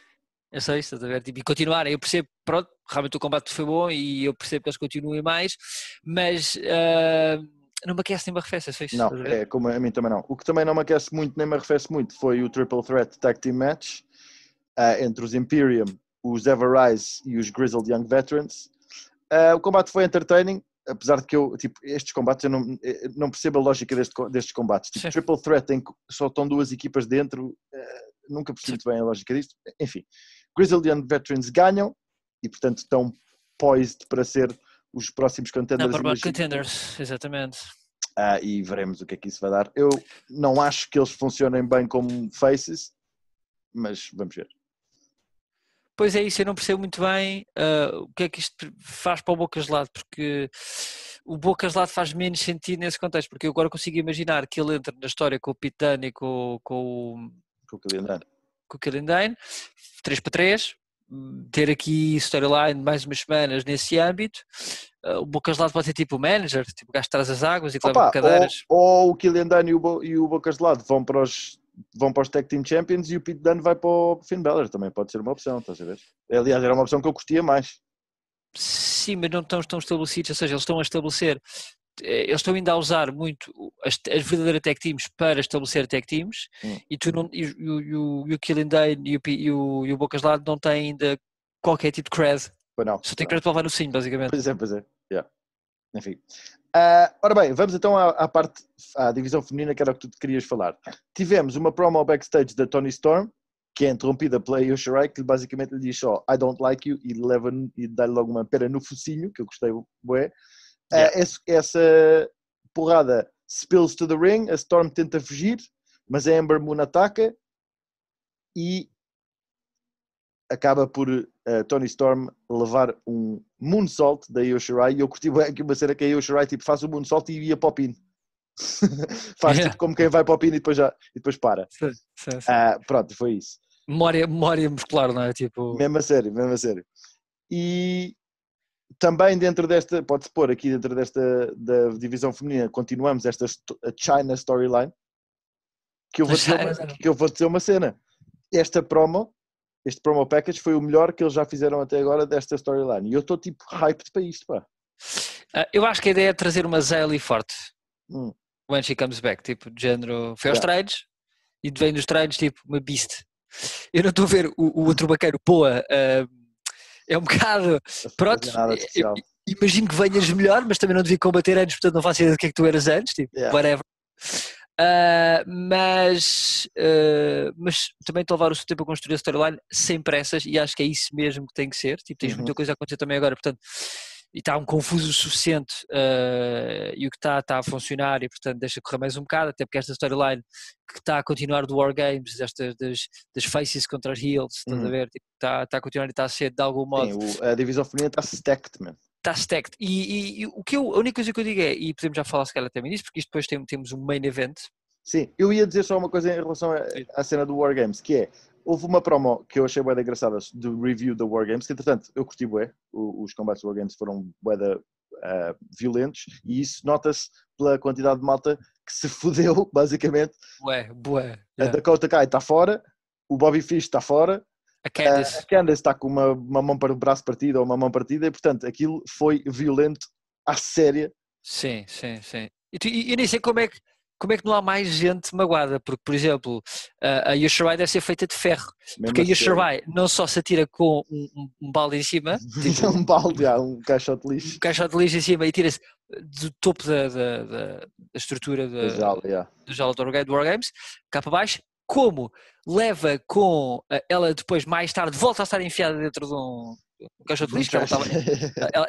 É só isso, estás a ver? Tipo, e continuar, eu percebo, pronto, realmente o combate foi bom e eu percebo que eles continuem mais, mas ah, não me aquece nem me arrefece, é só isso. Não, é como a mim também não. O que também não me aquece muito, nem me arrefece muito, foi o Triple Threat Tag Team Match ah, entre os Imperium, os Everrise e os Grizzled Young Veterans. Ah, o combate foi entertaining, apesar de que eu, tipo, estes combates eu não, eh, não percebo a lógica deste destes combates. Tipo, Sim. Triple Threat em que só estão duas equipas dentro, eh, nunca percebi muito bem a lógica disto. Enfim, Grizzled Young Veterans ganham e, portanto, estão poised para ser os próximos contenders. Number one contenders, exatamente. Ah, e veremos o que é que isso vai dar. Eu não acho que eles funcionem bem como faces, mas vamos ver. Pois é isso, eu não percebo muito bem ah, o que é que isto faz para o Bocas Lado, porque o Bocas Lado faz menos sentido nesse contexto, porque eu agora consigo imaginar que ele entra na história com o Dunne e com, com, o- Com o calendário. com o Killian Dane, 3 para 3, ter aqui storyline mais umas semanas nesse âmbito. Ah, o Bocas Lado pode ser tipo o manager, tipo o gajo que traz as águas e que leva cadeiras. ou, ou o Killian Dunn e o, Bo- e o Bocas de lado vão para os vão para os Tag Team Champions e o Pete Dunne vai para o Finn Balor, também pode ser uma opção, estás a ver? Aliás, era uma opção que eu curtia mais. Sim, mas não estão, estão estabelecidos, ou seja, eles estão a estabelecer, eles estão ainda a usar muito as, as verdadeiras tech teams para estabelecer tech teams Hum. e tu não, e, o- e, o- e o, o Killian Dane e o, e o, e o Bocas Lado não têm ainda qualquer tipo de cred, Pois não. só tem cred para levar no sim, basicamente. Pois é, pois é. Yeah. Enfim. Ah, ora bem, vamos então à, à parte, à divisão feminina, que era o que tu querias falar. Tivemos uma promo backstage da Tony Storm, que é interrompida pela Io Shirai, que basicamente lhe diz só I don't like you e leva e dá-lhe logo uma pera no focinho, que eu gostei bué. Ah, Yeah. esse- essa porrada spills to the ring, a Storm tenta fugir, mas a Ember Moon ataca e acaba por eh, Tony Storm levar um moonsault da Io Shirai e eu curti bem aqui uma cena que a Io Shirai tipo, faz o moonsault e ia para o pin. faz Yeah. tipo como quem vai para o pin e depois, já, e depois para. Sim, sim, sim. Ah, pronto, foi isso. Memória, memória muscular, não é? Tipo, Mesmo a sério, mesmo a sério. E também dentro desta, pode-se pôr aqui dentro desta da divisão feminina, continuamos esta China storyline, que eu vou dizer uma, que eu vou dizer uma cena. Esta promo, este promo package foi o melhor que eles já fizeram até agora desta storyline. E eu estou tipo hyped para isto, pá. ah, eu acho que a ideia é trazer uma Zaylee forte. Hum. when she comes back, tipo, de género, foi aos Yeah. treinos e vem dos treinos, tipo, uma beast. Eu não estou a ver o, o outro bacana, Poa, ah, é um bocado, Pronto, eu- especial. imagino que venhas melhor, mas também não devia combater antes, portanto não faço ideia do que é que tu eras antes, tipo, Yeah. whatever. Ah, mas, ah, mas também a levar o seu tempo a construir a storyline sem pressas e acho que é isso mesmo que tem que ser. Tipo, tens Uhum. muita coisa a acontecer também agora, portanto, e está um confuso o suficiente ah, e o que está está a funcionar e portanto deixa correr mais um bocado, até porque esta storyline que está a continuar do Wargames, destas das, das faces contra as heels, estás a Uhum. ver? Tipo, está, está a continuar e está a ser de algum modo Sim, o- a divisão feminina está stacked, man. está stacked. E, e- e o que eu, a única coisa que eu digo é, e podemos já falar se calhar também disso, porque isto depois tem, temos um main event. Sim, eu ia dizer só uma coisa em relação à cena do Wargames, que é, houve uma promo que eu achei bué da engraçada do review da Wargames, que entretanto eu curti bué, os combates do Wargames foram bué ah, violentos, e isso nota-se pela quantidade de malta que se fudeu, basicamente. Bué, bué. A yeah. Dakota Kai está fora, o Bobby Fish está fora, A a Candice. Candace está com uma, uma mão para o braço partido ou uma mão partida, e portanto aquilo foi violento à séria. Sim, sim, sim. E tu- e eu nem sei como é que. Como é que não há mais gente magoada? Porque, por exemplo, a Yoshirai deve ser feita de ferro. mesmo Porque a a sério. Yoshirai não só se atira com um, um- um balde em cima, tipo, um balde, ah, um caixote de lixo. um caixote de lixo em cima e tira-se do topo da, da, da- da estrutura da, jaula, yeah. do Jala do Warga- do Wargames, cá para baixo, como leva com eh, ela depois, mais tarde, volta a estar enfiada dentro de um, um caixote de lixo, porque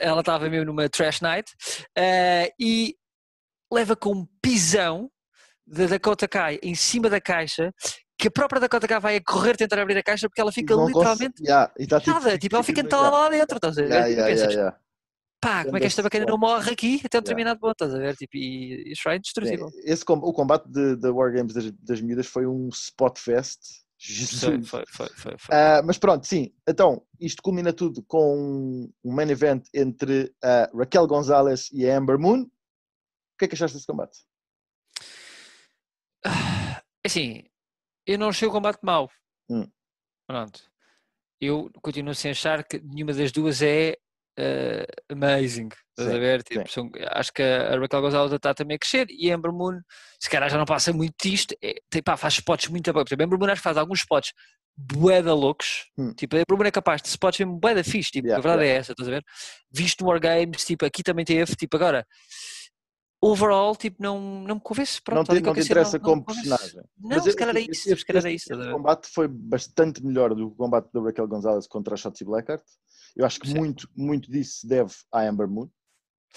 ela estava, mesmo numa trash night, eh, e leva com um pisão da Dakota Kai em cima da caixa, que a própria Dakota Kai vai a correr tentar abrir a caixa porque ela fica literalmente Yeah, tá, nada, tipo, ela fica yeah, entalada lá dentro, estás a ver? yeah, E yeah, pensas, yeah, yeah. pá, como é que esta bacana não morre aqui até um Yeah. determinado ponto, estás a ver? Tipo, e, e Shrine destrutível. Sim, Esse, com- o combate de, de Wargames das, das miúdas foi um spot fest. Foi, Jesus. foi, foi, foi, foi. Ah, mas pronto, sim. Então, isto culmina tudo com um main event entre a Raquel Gonzalez e a Amber Moon. O que é que achaste desse combate? Assim, eu não achei o combate mau. Hum. Pronto. Eu continuo sem achar que nenhuma das duas é uh, amazing. Estás a ver? Tipo, são, acho que a Raquel Gonzalez está também a crescer e a Ember Moon, se calhar já não passa muito disto, é, tem, pá, faz spots muito exemplo, a Ember Moon acho que faz alguns spots bué loucos. Hum. Tipo, a Ember Moon é capaz de spots mesmo bué da fixe. Tipo, yeah, a verdade yeah. é essa, estás a ver? Visto no Wargames, tipo, aqui também teve, tipo, agora overall, tipo, não, não me convence. Pronto, não te, não te interessa não, como não personagem. Não, se calhar é isso. Se calhar é isso. O combate foi bastante melhor do que o combate da Raquel Gonzalez contra a Shotzi Blackheart. Eu acho que muito, muito disso se deve à Amber Moon.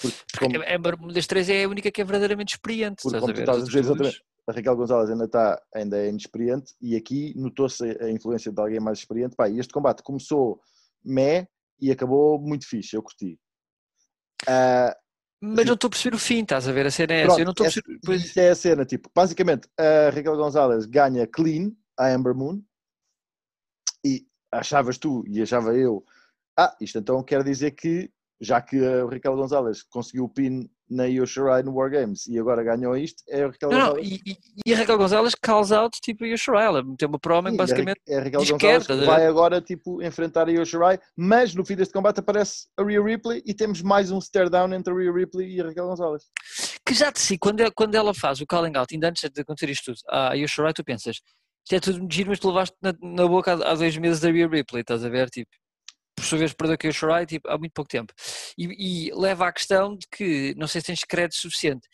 Porque, porque como, a Amber Moon das três é a única que é verdadeiramente experiente. Porque, como a, estás a dizer, exatamente, a Raquel Gonzalez ainda, está, ainda é inexperiente e aqui notou-se a influência de alguém mais experiente. Pá, este combate começou meh e acabou muito fixe, eu curti. Uh, mas não estou a perceber o fim, estás a ver? A cena é essa. Eu não estou a perceber. Pois... é a cena, tipo, basicamente a Raquel Gonzalez ganha clean a Amber Moon e achavas tu e achava eu, ah, isto então quer dizer que já que a Raquel Gonzalez conseguiu o pin na Io Shirai no Wargames e agora ganhou isto, é a Raquel não, Gonzalez. E, e, a Raquel Gonzalez calls out tipo a Io Shirai, ela meteu uma promo basicamente. É a Raquel Gonzalez que vai agora tipo enfrentar a Io Shirai, mas no fim deste combate aparece a Rhea Ripley e temos mais um stare down entre a Rhea Ripley e a Raquel Gonzalez. Que já de si, quando, é, quando ela faz o calling out, ainda antes de acontecer isto tudo, a Io Shirai, tu pensas, isto é tudo giro, mas tu levaste na, na boca há, há dois meses da Rhea Ripley, estás a ver? Tipo, por sua vez perdeu o Shirai tipo, há muito pouco tempo. E, e, leva à questão de que não sei se tens crédito suficiente,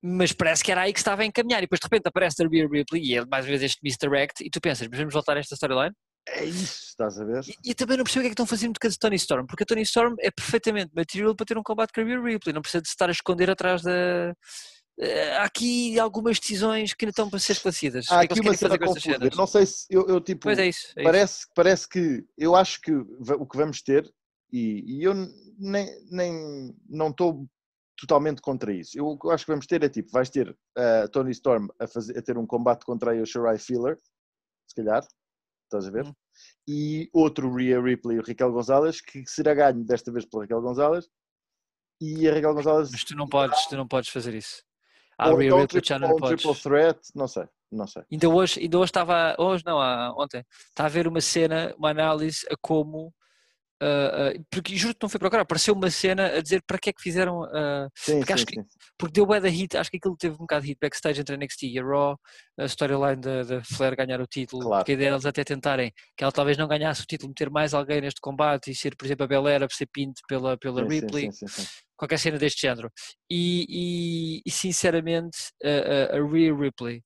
mas parece que era aí que estava a encaminhar. E depois de repente aparece a Rhea Ripley e é mais uma vez este misdirect e tu pensas, mas vamos voltar a esta storyline? É isso, estás a ver? E, e também não percebo o que é que estão fazendo com a Tony Storm, porque a Tony Storm é perfeitamente material para ter um combate com a Rhea Ripley, não precisa de estar a esconder atrás da, eh, há aqui algumas decisões que ainda estão para ser esclarecidas. Há aqui uma cena confusa. Eu não sei se eu, eu tipo. Pois é isso. É parece, isso. parece que eu acho que o que vamos ter, e, e eu nem, nem não estou totalmente contra isso. Eu, eu acho que vamos ter é tipo, vais ter a uh, Tony Storm a, fazer, a ter um combate contra a Yoshirai Filler, se calhar, estás a ver? Hum. E outro Rhea Ripley e o Raquel Gonzalez, que será ganho desta vez pela Raquel Gonzalez. E a Raquel Gonzalez. Mas tu não podes, tu não podes fazer isso. Há ou então triple, ou triple threat, não sei, não sei. Ainda hoje, ainda hoje estava, hoje não, ontem, está a ver uma cena, uma análise a como Uh, uh, porque juro que não foi procurar, apareceu uma cena a dizer para que é que fizeram. Uh, sim, porque, sim, acho que, porque deu bem da hit, acho que aquilo teve um bocado de hit backstage entre a NXT e a Raw, a storyline da, Flair ganhar o título, claro. porque a ideia deles até tentarem que ela talvez não ganhasse o título, meter mais alguém neste combate e ser, por exemplo, a Belair a ser pinte pela, pela sim, Ripley, qualquer cena deste género. E, e, e sinceramente, a, a, a Rhea Ripley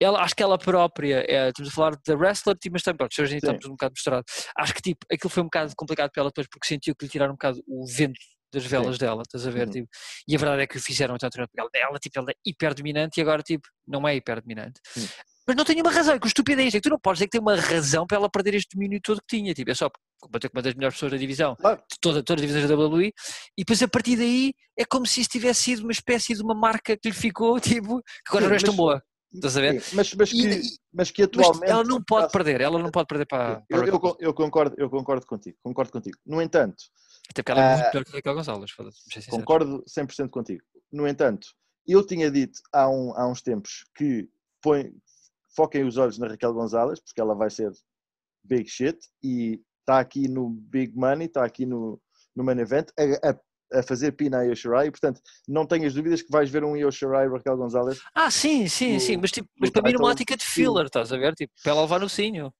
ela, acho que ela própria, é, estamos a falar da wrestler, tipo, mas também, pronto, hoje estamos um bocado misturados. Acho que tipo, aquilo foi um bocado complicado para ela depois porque sentiu que lhe tiraram um bocado o vento das velas Sim. dela, estás a ver? Uhum. Tipo, e a verdade é que o fizeram então, ela, ela, tipo, ela é hiper dominante e agora tipo, não é hiper dominante. Uhum. Mas não tem nenhuma razão, é que o estúpido é isto, é que tu não podes dizer que tem uma razão para ela perder este domínio todo que tinha, tipo, é só bater com uma das melhores pessoas da divisão, claro. de toda, todas as divisões da WWE, e depois a partir daí é como se isso tivesse sido uma espécie de uma marca que lhe ficou, tipo, que agora Sim, não é tão boa. Estás a ver? Sim, mas, mas, que, e, mas que atualmente. Mas ela não pode perder, ela não pode perder para. Eu, eu, eu, concordo, eu concordo contigo, concordo contigo. No entanto. Até porque ela é muito uh, pior que a Raquel Gonçalves. Concordo 100% contigo. No entanto, eu tinha dito há, um, há uns tempos que põe, foquem os olhos na Raquel Gonzalez, porque ela vai ser big shit e está aqui no big money, está aqui no, no main event. A, a a fazer pina a Yoshirai e portanto não tenhas dúvidas que vais ver um Yoshirai Raquel Gonzalez. Ah, sim, sim, no, sim, mas, tipo, mas para mim numa ótica de filler, estás a ver? Tipo, para ela levar no sinho.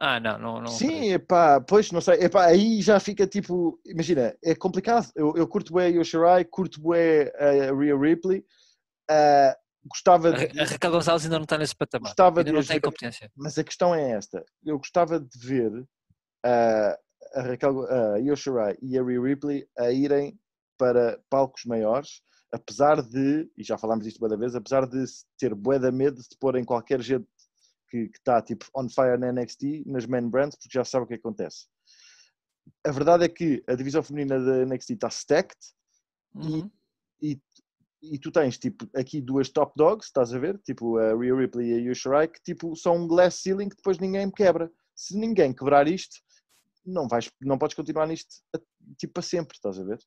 Ah, não, não, não. Sim, epá, pois não sei, epá, aí já fica tipo, imagina, é complicado. Eu, eu curto bem a Yoshirai, curto bem a Rhea Ripley, uh, gostava de. A Raquel Gonzalez ainda não está nesse patamar, gostava ainda de não tem competência. Mas a questão é esta: eu gostava de ver uh, a Raquel, a Yoshirai e a Rhea Ripley a irem para palcos maiores, apesar de, e já falámos disto boa vez, apesar de ter bué da medo de se pôr em qualquer gente que está tipo on fire na NXT, nas main brands, porque já sabe o que acontece. A verdade é que a divisão feminina da NXT está stacked uhum. e, e, e, tu tens tipo aqui duas top dogs, estás a ver? Tipo a Rhea Ripley e a Yu que tipo são um glass ceiling que depois ninguém quebra. Se ninguém quebrar isto, não, vais, não podes continuar nisto tipo para sempre, estás a ver?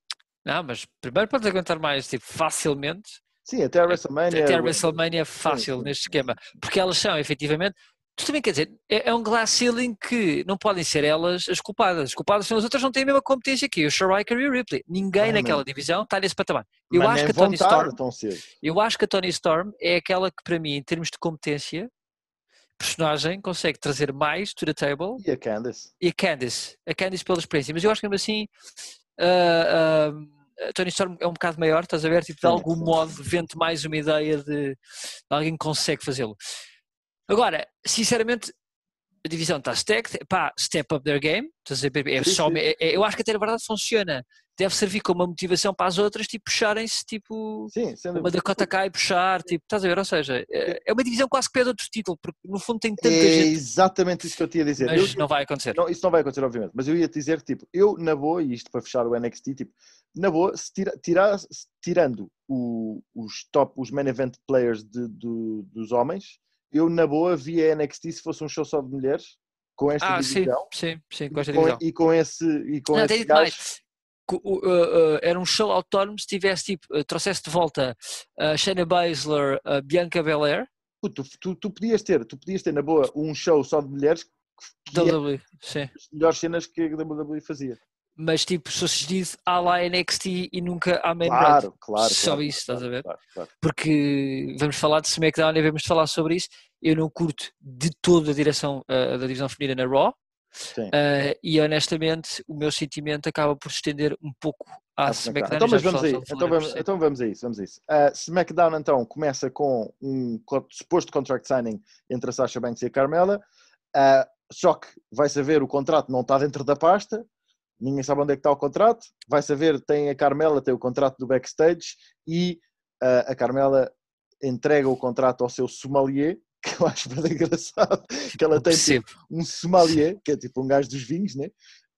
Não, mas primeiro podes aguentar mais, tipo, facilmente. Sim, até a WrestleMania. Até a WrestleMania fácil sim, neste esquema. Porque elas são, efetivamente, tu também quer dizer, é, é, um glass ceiling que não podem ser elas as culpadas. As culpadas são as outras, não têm a mesma competência que o Shariker e o Ripley. Ninguém ah, naquela divisão está nesse patamar. Eu acho, que a Tony Storm, eu acho que a Tony Storm é aquela que, para mim, em termos de competência, personagem consegue trazer mais to the table. E a Candice. E a Candice. A Candice pela experiência. Mas eu acho que mesmo assim. Uh, uh, a Tony Storm é um bocado maior, estás a ver? Tipo, de algum modo vende mais uma ideia de, de alguém que consegue fazê-lo. Agora, sinceramente, a divisão está stacked, pá, step up their game, estás a ver? É só, é, é, eu acho que até na verdade funciona. Deve servir como uma motivação para as outras, tipo, puxarem-se, tipo, Sim, uma Dakota Kai puxar, tipo, estás a ver? Ou seja, é, é uma divisão quase que pede outro título, porque no fundo tem tanta é gente. É exatamente isso que eu tinha a dizer. Mas eu, não vai acontecer. Não, isso não vai acontecer, obviamente, mas eu ia te dizer, tipo, eu na boa, e isto para fechar o NXT, tipo, na boa, se tira, tira, tirando o, os top, os main event players de, de, dos homens, eu na boa via NXT se fosse um show só de mulheres, com esta ah, divisão. Sim, sim, sim, com esta divisão. e com esse, e com Não, esse gajo... Uh, era um show autónomo se tivesse tipo, uh, trouxesse de volta uh, Shayna Baszler, uh, Bianca Belair. Tu, tu, tu, podias ter, tu podias ter na boa um show só de mulheres que WWE, sim. as melhores cenas que a WWE fazia mas tipo sucedido à lá NXT e nunca à main claro, brand. Claro, Só claro, isso, estás claro, a ver? Claro, claro. Porque vamos falar de SmackDown e vamos falar sobre isso. Eu não curto de toda a direção uh, da divisão feminina na Raw. Uh, e honestamente o meu sentimento acaba por se estender um pouco à ah, SmackDown. Então, mas vamos aí, então vamos, então vamos a isso, vamos a isso. Uh, SmackDown então começa com um suposto contract signing entre a Sasha Banks e a Carmela. Uh, só que vai saber o contrato não está dentro da pasta, ninguém sabe onde é que está o contrato. Vai saber, tem a Carmela, tem o contrato do backstage e uh, a Carmela entrega o contrato ao seu sommelier, que eu acho bem engraçado, que ela tem tipo, um sommelier, que é tipo um gajo dos vinhos, né?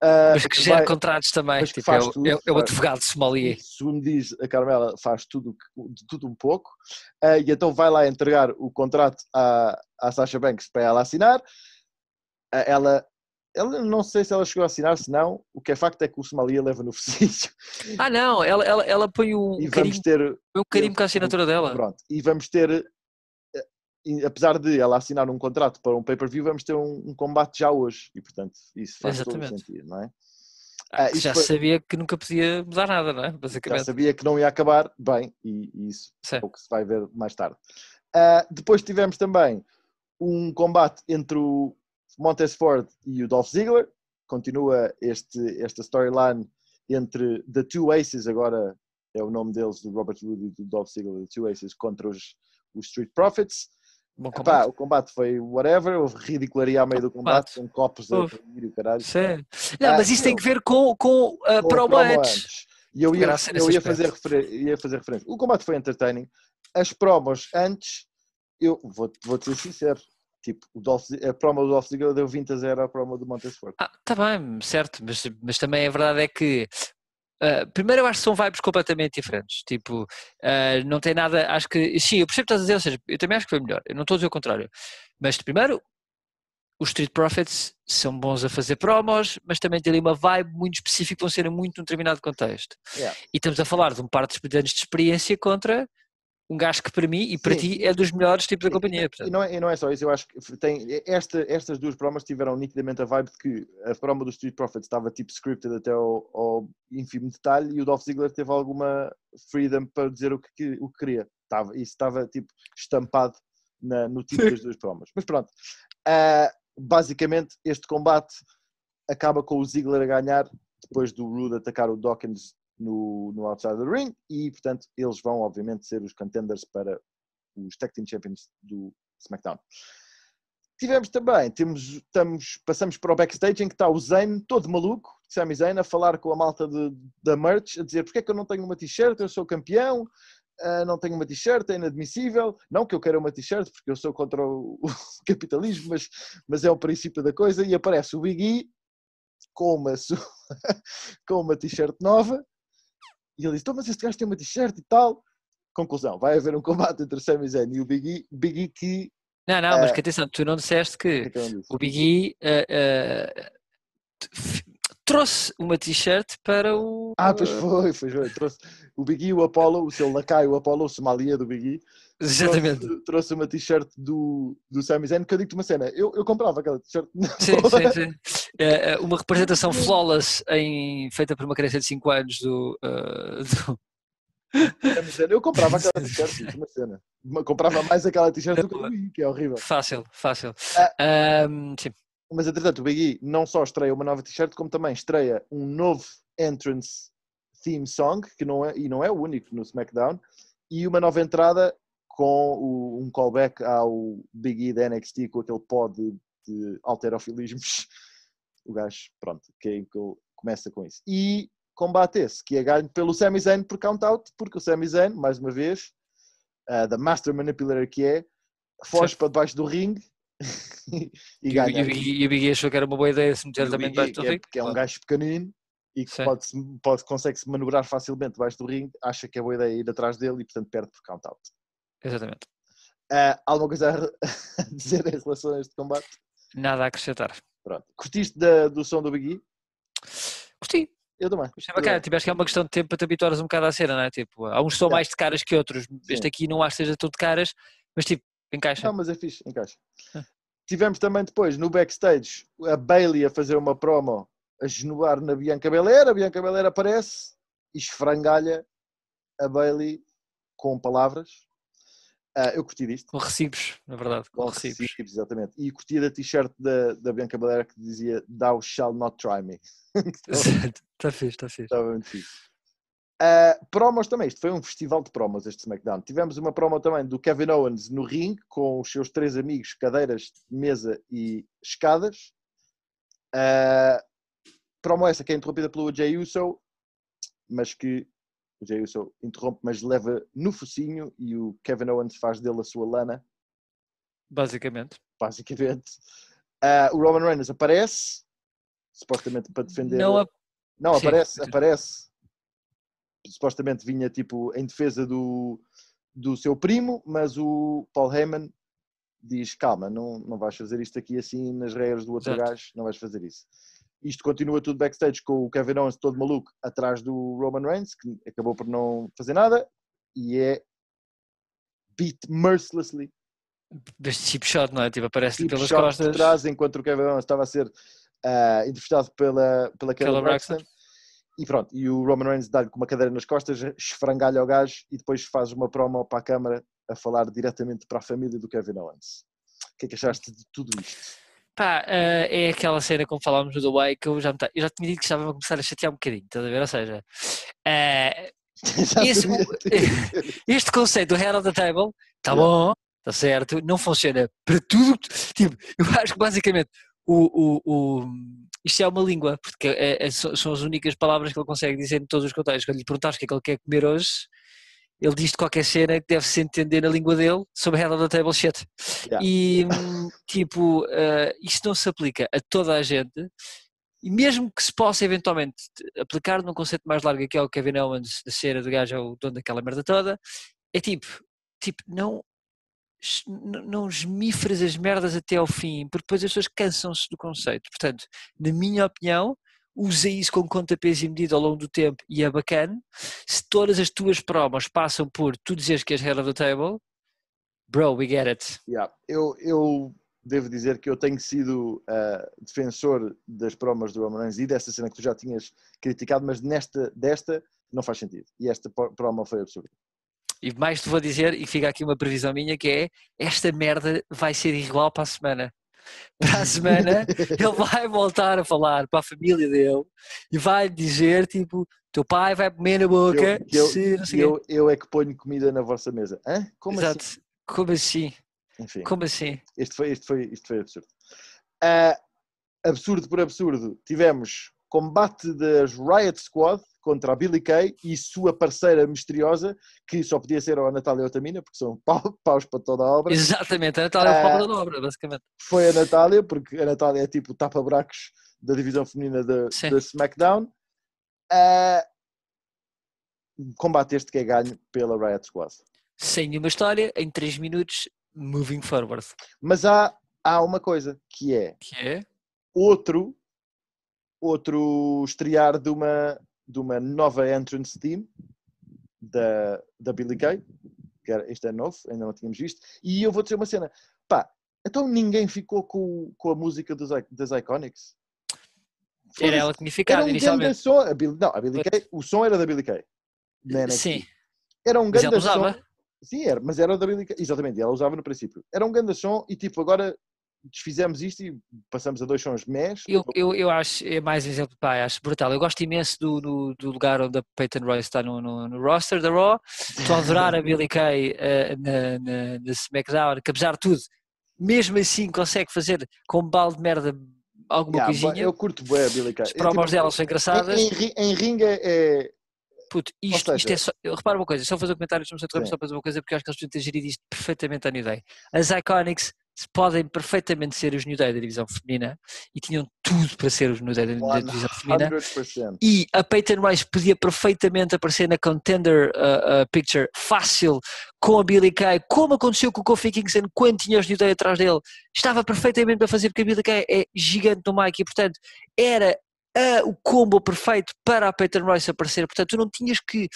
Uh, mas que gera vai, contratos também, tipo, é, tudo, é, é, o advogado sommelier. Segundo diz a Carmela, faz tudo, tudo um pouco, uh, e então vai lá entregar o contrato à, à Sasha Banks para ela assinar. Uh, ela ela não sei se ela chegou a assinar, se não, o que é facto é que o Somalia leva no focinho. Ah não, ela, ela, ela põe um e carimbo, ter, um carimbo com a assinatura dela. Pronto, e vamos ter, apesar de ela assinar um contrato para um pay-per-view, vamos ter um, um, combate já hoje, e portanto isso faz Exatamente. todo sentido, não é? Ah, ah já foi... sabia que nunca podia mudar nada, não é? Basicamente. Já sabia que não ia acabar bem, e, e isso Sim. é o que se vai ver mais tarde. Uh, depois tivemos também um combate entre o Montez Ford e o Dolph Ziggler. Continua este, esta storyline entre The Two Aces, agora é o nome deles, do Robert Roode e do Dolph Ziggler, The Two Aces, contra os, os Street Profits. Epá, o combate foi whatever, houve ridicularia ao meio do combate, com copos a cair e caralho. Sim. Não, ah, mas isso tem que ver com, com a com promo antes. E eu ia, eu ia fazer, ia fazer referência. O combate foi entertaining. As promos antes, eu vou, vou te ser sincero, Tipo, o Dolph, a promo do Dolph Ziggler deu 20 a 0 à promo do Montesfort. Ah, tá bem, certo, mas, mas também a verdade é que Uh, primeiro eu acho que são vibes completamente diferentes, tipo, uh, não tem nada, acho que, sim, eu percebo o que estás a dizer, ou seja, eu também acho que foi melhor, eu não estou a dizer o contrário, mas primeiro, os Street Profits são bons a fazer promos, mas também têm ali uma vibe muito específica, vão ser muito num determinado contexto. Yeah. E estamos a falar de um par de anos de experiência contra um gajo que para mim e para Sim. ti é dos melhores tipos da companhia. E não, é, e não é só isso, eu acho que tem, esta, estas duas promas tiveram nitidamente a vibe de que a promo do Street Profits estava tipo scripted até ao, ao ínfimo detalhe e o Dolph Ziggler teve alguma freedom para dizer o que, o que queria. Estava, isso estava tipo estampado na, no tipo das duas promas. Mas pronto, uh, basicamente este combate acaba com o Ziggler a ganhar depois do Rude atacar o Dawkins no, no Outside the Ring e, portanto, eles vão, obviamente, ser os contenders para os Tag Team Champions do SmackDown. Tivemos também, temos, estamos, passamos para o backstage em que está o Zayn todo maluco, Sami Zayn, a falar com a malta de, da merch, a dizer porque é que eu não tenho uma t-shirt, eu sou campeão, uh, não tenho uma t-shirt, é inadmissível. Não que eu queira uma t-shirt, porque eu sou contra o, capitalismo, mas, mas é o princípio da coisa. E aparece o Big E com uma, com uma t-shirt nova e ele disse: então, mas este gajo tem uma t-shirt e tal. Conclusão: vai haver um combate entre o Sami Zayn e o Big E, Big e que. Não, não, uh, mas que atenção, tu não disseste que, é que o Big E uh, uh, trouxe uma t-shirt para o. Ah, pois foi, foi, foi. Trouxe o Big E, o Apollo, o seu lacaio, o Apollo, o somalia do Big E. Exatamente. Trouxe, trouxe uma t-shirt do, do Sami Zayn, que eu digo-te uma cena, eu, eu comprava aquela t-shirt. Sim, sim, sim. É, é uma representação flawless em, feita por uma criança de 5 anos do, uh, do, eu comprava aquela t-shirt, uma cena. Comprava mais aquela t-shirt do que o Big que é horrível. Fácil, fácil. Ah, um, sim. Mas entretanto, o Big E não só estreia uma nova t-shirt, como também estreia um novo entrance theme song, que não é, e não é o único no SmackDown, e uma nova entrada com o, um callback ao Big E da NXT com aquele pó de, de alterofilismos. O gajo, pronto, que, é que ele começa com isso. E combate esse, que é ganho pelo Sami Zayn por count-out, porque o Sami Zayn, mais uma vez, uh, da Master Manipulator que é, foge para debaixo do ringue e, e ganha. E, o Big E achou que era uma boa ideia se meter também debaixo do é, ringue. Porque é um gajo pequenino e que pode, pode, consegue se manobrar facilmente debaixo do ringue, acha que é boa ideia ir atrás dele e portanto perde por count-out. Exatamente. Uh, alguma coisa a dizer em relação a este combate? Nada a acrescentar. Pronto. Curtiste da, do som do Big E? Curti. Eu também. Isto é bacana, acho que é uma questão de tempo para te habituares um bocado à cena, não é? Tipo, há uns que são mais de caras que outros. Sim. Este aqui não acho que seja todo de caras, mas tipo, encaixa. Não, mas é fixe, encaixa. Tivemos também depois, no backstage, a Bailey a fazer uma promo a genuar na Bianca Belair. A Bianca Belair aparece e esfrangalha a Bailey com palavras Uh, eu curti disto. Com recibos, na verdade. Com, com recibos. recibos. Exatamente. E curti da t-shirt da, da Bianca Belair que dizia Thou shall not try me. Está fixe, está fixe. Estava muito fixe. Uh, promos também, isto foi um festival de promos este SmackDown. Tivemos uma promo também do Kevin Owens no ring com os seus três amigos, cadeiras, mesa e escadas. Uh, promo essa que é interrompida pelo Jay Uso, mas que o Jey Uso interrompe, mas leva no focinho e o Kevin Owens faz dele a sua lana. Basicamente. Basicamente. Uh, o Roman Reigns aparece, supostamente para defender. Não, a... Não aparece, Sim. aparece. Supostamente vinha tipo em defesa do, do seu primo, mas o Paul Heyman diz: calma, não, não vais fazer isto aqui assim nas regras do outro Exato. gajo, não vais fazer isso. Isto continua tudo backstage com o Kevin Owens todo maluco atrás do Roman Reigns, que acabou por não fazer nada, e é beat mercilessly. Deste chip shot, não é? Tipo, aparece pelas shot costas. De trás, enquanto o Kevin Owens estava a ser uh, entrevistado pela, pela Kelly Braxton. E pronto, e o Roman Reigns dá-lhe com uma cadeira nas costas, esfrangalha o gajo e depois faz uma promo para a câmara a falar diretamente para a família do Kevin Owens. O que é que achaste de tudo isto? Pá, uh, é aquela cena como falámos no The Way que eu já, me, eu já tinha dito que estava a começar a chatear um bocadinho, estás a ver? Ou seja, uh, esse, este conceito do head of the table, está bom, está certo, não funciona para tudo. Tipo, eu acho que basicamente o, o, o, isto é uma língua, porque é, é, são as únicas palavras que ele consegue dizer em todos os contextos. Quando lhe perguntaste o que é que ele quer comer hoje, ele diz de qualquer cena que deve-se entender na língua dele sobre head of the table shit. Yeah. E tipo, uh, isto não se aplica a toda a gente, e mesmo que se possa eventualmente aplicar num conceito mais largo que é o Kevin Owens da cena do gajo é o dono daquela merda toda, é tipo, tipo, não não esmifres as merdas até ao fim, porque depois as pessoas cansam-se do conceito. Portanto, na minha opinião, usa isso com conta, peso e medida ao longo do tempo e é bacana. Se todas as tuas promos passam por tu dizeres que és head of the table, bro, we get it. Yeah. Eu, eu devo dizer que eu tenho sido uh, defensor das promos do Roman Reigns e dessa cena que tu já tinhas criticado, mas nesta, desta não faz sentido. E esta promo foi absurda. E mais te vou dizer, e fica aqui uma previsão minha, que é esta merda vai ser igual para a semana para a semana ele vai voltar a falar para a família dele e vai dizer tipo teu pai vai comer na boca eu, eu, se, eu, eu, é que ponho comida na vossa mesa Hã? como Exato. assim? como assim? Enfim, como assim? Isto foi, isto foi, isto foi absurdo uh, absurdo por absurdo tivemos combate das Riot Squad contra a Billy Kay e sua parceira misteriosa, que só podia ser a Natália Otamina, porque são paus para toda a obra. Exatamente, a Natália é o pau da obra, basicamente. Foi a Natália, porque a Natália é tipo tapa-buracos da divisão feminina da SmackDown. Uh, combate este que é ganho pela Riot Squad. Sem nenhuma história, em 3 minutos, moving forward. Mas há, há uma coisa que é, que é? outro outro estrear de uma, de uma nova entrance team da, da Billy Kay, que era, este é novo, ainda não tínhamos visto, e eu vou dizer uma cena, pá, então ninguém ficou com, com a música dos, das Iconics? Era ela que tinha ficado Era um inicialmente. som, a Billy, não, a Billy Kay, o som era da Billy Kay. Sim, Era um grande som. usava. Sim, era, mas era o da Billy Kay. Exatamente, ela usava no princípio. Era um grande som e tipo, agora desfizemos isto e passamos a dois sons mesh. Eu, eu, eu acho, é mais um exemplo, pá, acho brutal. Eu gosto imenso do, do, do lugar onde a Peyton Royce está no, no, no roster da Raw. Estou a adorar a Billy Kay eh, na, na, na SmackDown, que apesar de tudo, mesmo assim consegue fazer com um balde de merda alguma Yeah, coisinha. eu curto bem a Billy Kay. As Eu, promos tipo, delas são engraçadas. Em, em, em ringue é. Puto, isto, seja- isto é só. Repara uma coisa, só fazer um comentário, só fazer uma coisa, porque eu acho que eles podiam ter gerido isto perfeitamente à New Day. As Iconics podem perfeitamente ser os New Day da divisão feminina e tinham tudo para ser os New Day da, divisão feminina. 100%. E a Peyton Royce podia perfeitamente aparecer na contender uh, uh, picture fácil com a Billy Kay, como aconteceu com o Kofi Kingston quando tinha os New Day atrás dele. Estava perfeitamente para fazer, porque a Billy Kay é gigante no mic e, portanto, era ah, o combo perfeito para a Peyton Royce aparecer. Portanto, tu não tinhas que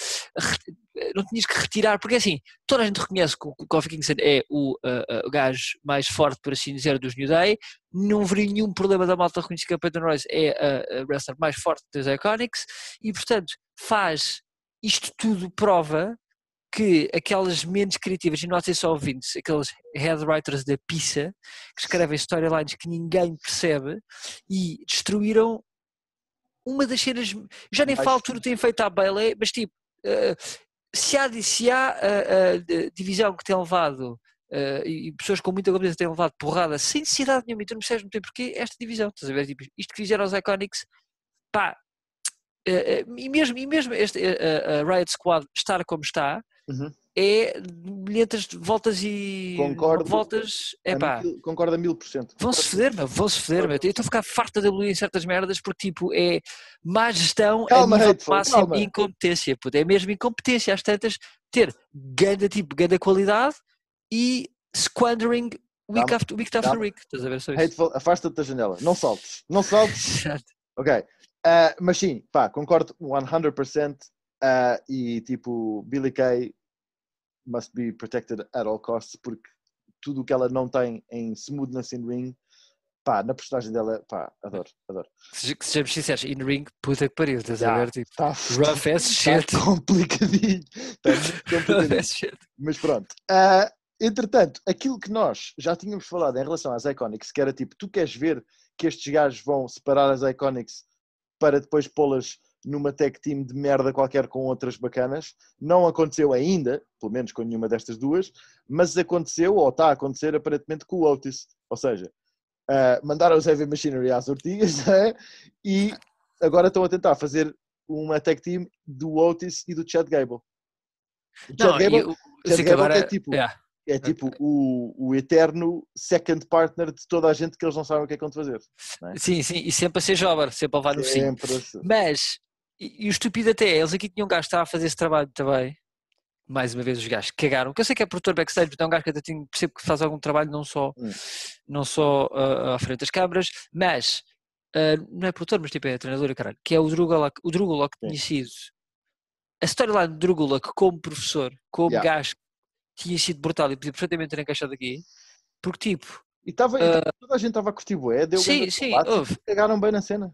não tinhas que retirar, porque assim, toda a gente reconhece que o Kofi Kingston é o, ah, o gajo mais forte, por assim dizer, dos New Day. Não veria nenhum problema da malta reconhecer que a Peyton Royce é a, a wrestler mais forte das Iconics e, portanto, faz isto tudo prova que aquelas mentes criativas, e não há só ouvintes, aqueles head writers da pizza, que escrevem storylines que ninguém percebe e destruíram uma das cenas, já nem falo tudo tem feito à Bailey, mas tipo, eh, se há, se há a divisão que tem levado e pessoas com muita competência têm levado porrada sem necessidade nenhuma, e tu não percebes muito bem porquê esta divisão, estás a ver? Tipo, isto que fizeram os Iconics, pá, e mesmo, e mesmo este, a- a Riot Squad estar como está, Uhum. É milhentas de voltas e Concordo. voltas, é pá, Concordo a mil por cento. vão-se foder, meu, vão-se foder, meu. Eu estou a ficar farta de evoluir em certas merdas porque, tipo, é má gestão Calma, a nível Hateful, máximo calma. e incompetência, puto. é mesmo incompetência às tantas, ter ganda, tipo, ganda qualidade e squandering week after week after week, estás a ver só isso? Afasta-te da janela. Não saltes. Não saltes. Ok. Ah, mas sim, pá, concordo 100%. ah, e tipo, Billy Kay must be protected at all costs porque tudo o que ela não tem em smoothness in ring, pá, na personagem dela, pá, adoro, adoro. Se sejamos sinceros, in ring, puta que pariu, estás a Já. ver? Tipo, Tá, rough as tá shit. complicadinho. Tá muito Rough complicadinho. as shit. Mas pronto. Ah, entretanto, aquilo que nós já tínhamos falado em relação às Iconics, que era tipo, tu queres ver que estes gajos vão separar as Iconics para depois pô-las numa tag team de merda qualquer com outras bacanas. Não aconteceu ainda, pelo menos com nenhuma destas duas, mas aconteceu, ou está a acontecer aparentemente com o Otis. Ou seja, ah, mandaram os Heavy Machinery às ortigas né? e agora estão a tentar fazer uma tag team do Otis e do Chad Gable. O Chad Não, Gable Chad Gable agora. é tipo- yeah. é tipo o, o eterno second partner de toda a gente que eles não sabem o que é que vão fazer. Sim, sim, e sempre a ser jobber, sempre a levar no sim. Mas, e, e o estúpido até é, eles aqui tinham um gajo que estava a fazer esse trabalho também. Mais uma vez os gajos cagaram, que eu sei que é produtor backstage, mas é um gajo que até tenho, percebo que faz algum trabalho não só, Hum. não só ah, à frente das câmaras, mas ah, não é produtor, mas tipo é treinador, caralho, que é o Drugulak, o Drugulak Sim. tinha sido a storyline do Drugulak como professor, como Yeah. gajo tinha sido brutal e podia perfeitamente ter encaixado aqui, porque tipo, E tava, e tava- toda a gente estava a curtir bué, deu sim, sim, combate, houve. cagaram bem na cena.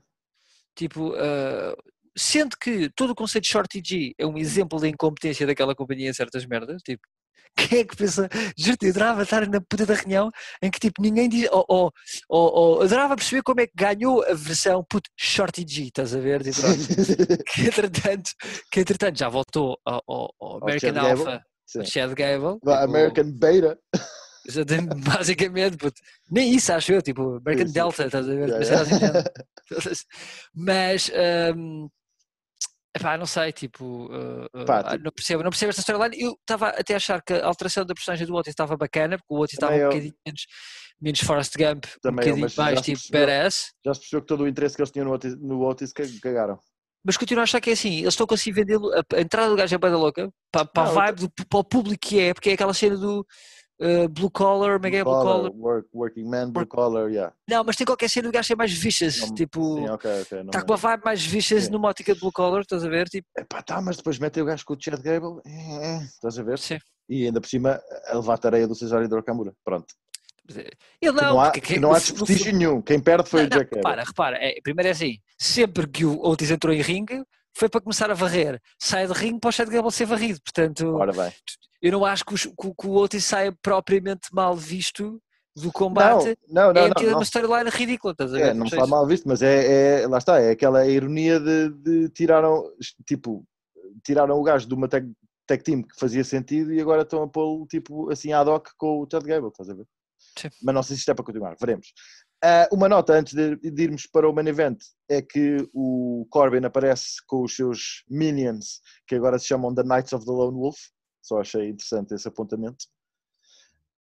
Tipo, ah, sendo que todo o conceito de Shorty G é um exemplo da incompetência daquela companhia em certas merdas, tipo, quem é que pensa, juro-te, eu adorava estar na puta da reunião em que tipo ninguém diz, ou, ou, ou, ou adorava perceber como é que ganhou a versão, puto, Shorty G, estás a ver? Tipo, que entretanto, que entretanto já voltou ao, ao- ao American Gable, Alpha, ao Chad Gable, tipo, American Beta. basicamente, puto, nem isso acho eu, tipo, American. Delta, estás a ver? Yeah, yeah. assim, Todas- Mas, hum, epá, não sei, tipo, uh, Pá, tipo- não, percebo, não percebo esta storyline. Eu estava até a achar que a alteração da personagem do Otis estava bacana, porque o Otis estava um eu. bocadinho menos, menos Forrest Gump, um Também eu, bocadinho já mais tipo badass. Já se percebeu que todo o interesse que eles tinham no Otis, no Otis cagaram. Mas continuo a achar que é assim, eles estão a conseguir vendê-lo, a, a entrada do gajo é bada louca, para, para a Não, vibe, do, para o público que é, porque é aquela cena do uh, blue collar, como é que é blue collar? Work, working man, blue collar, yeah. Não, mas tem qualquer cena do gajo ser mais vicious, Não, tipo, Sim, ok, ok. não está me- com uma vibe mais vicious Sim. numa ótica de blue collar, estás a ver? Tipo, Epá, tá, mas depois mete o gajo com o Chad Gable, é, é, estás a ver? sim. E ainda por cima a levar a tareia do Cesário de Orcamura. Pronto. Ele não, não, há, não há no desprestígio nenhum. Quem perde foi Não, o não, Jack Gable. repara, repara, é, primeiro é assim, sempre que o Otis entrou em ringue, foi para começar a varrer, sai de ringue para o Chad Gable ser varrido, portanto, Ora bem. Eu não acho que, os- que o- que o Otis saia propriamente mal visto do combate, Não, não, é não. metida não, uma storyline ridícula, estás a É, ver? não Percebes? está mal visto, mas é, é- lá está, é aquela ironia de, de tiraram, tipo, tiraram o gajo de uma tag, tag team que fazia sentido e agora estão a pô-lo tipo assim ad hoc com o Chad Gable, estás a ver? Sim. Mas não sei se isto é para continuar, veremos. Ah, uma nota antes de, de irmos para o main event é que o Corbin aparece com os seus minions, que agora se chamam The Knights of the Lone Wolf, só achei interessante esse apontamento.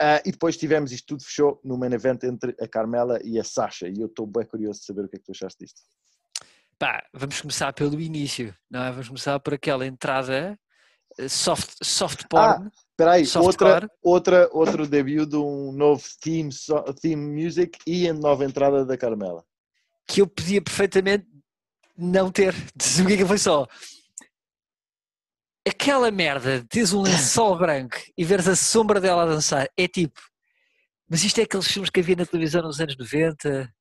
Ah, e depois tivemos isto tudo fechou no main event entre a Carmela e a Sasha. E eu estou bem curioso de saber o que é que tu achaste disto. Pá, vamos começar pelo início, não é? Vamos começar por aquela entrada eh, soft, soft porn, Espera aí, Softcore. outra, outra, outro debut de um novo theme, so- theme music e a nova entrada da Carmela. que eu podia perfeitamente não ter. O que é que foi só? Aquela merda de teres um lençol branco e veres a sombra dela a dançar é tipo. Mas isto é aqueles filmes que havia na televisão nos anos 90,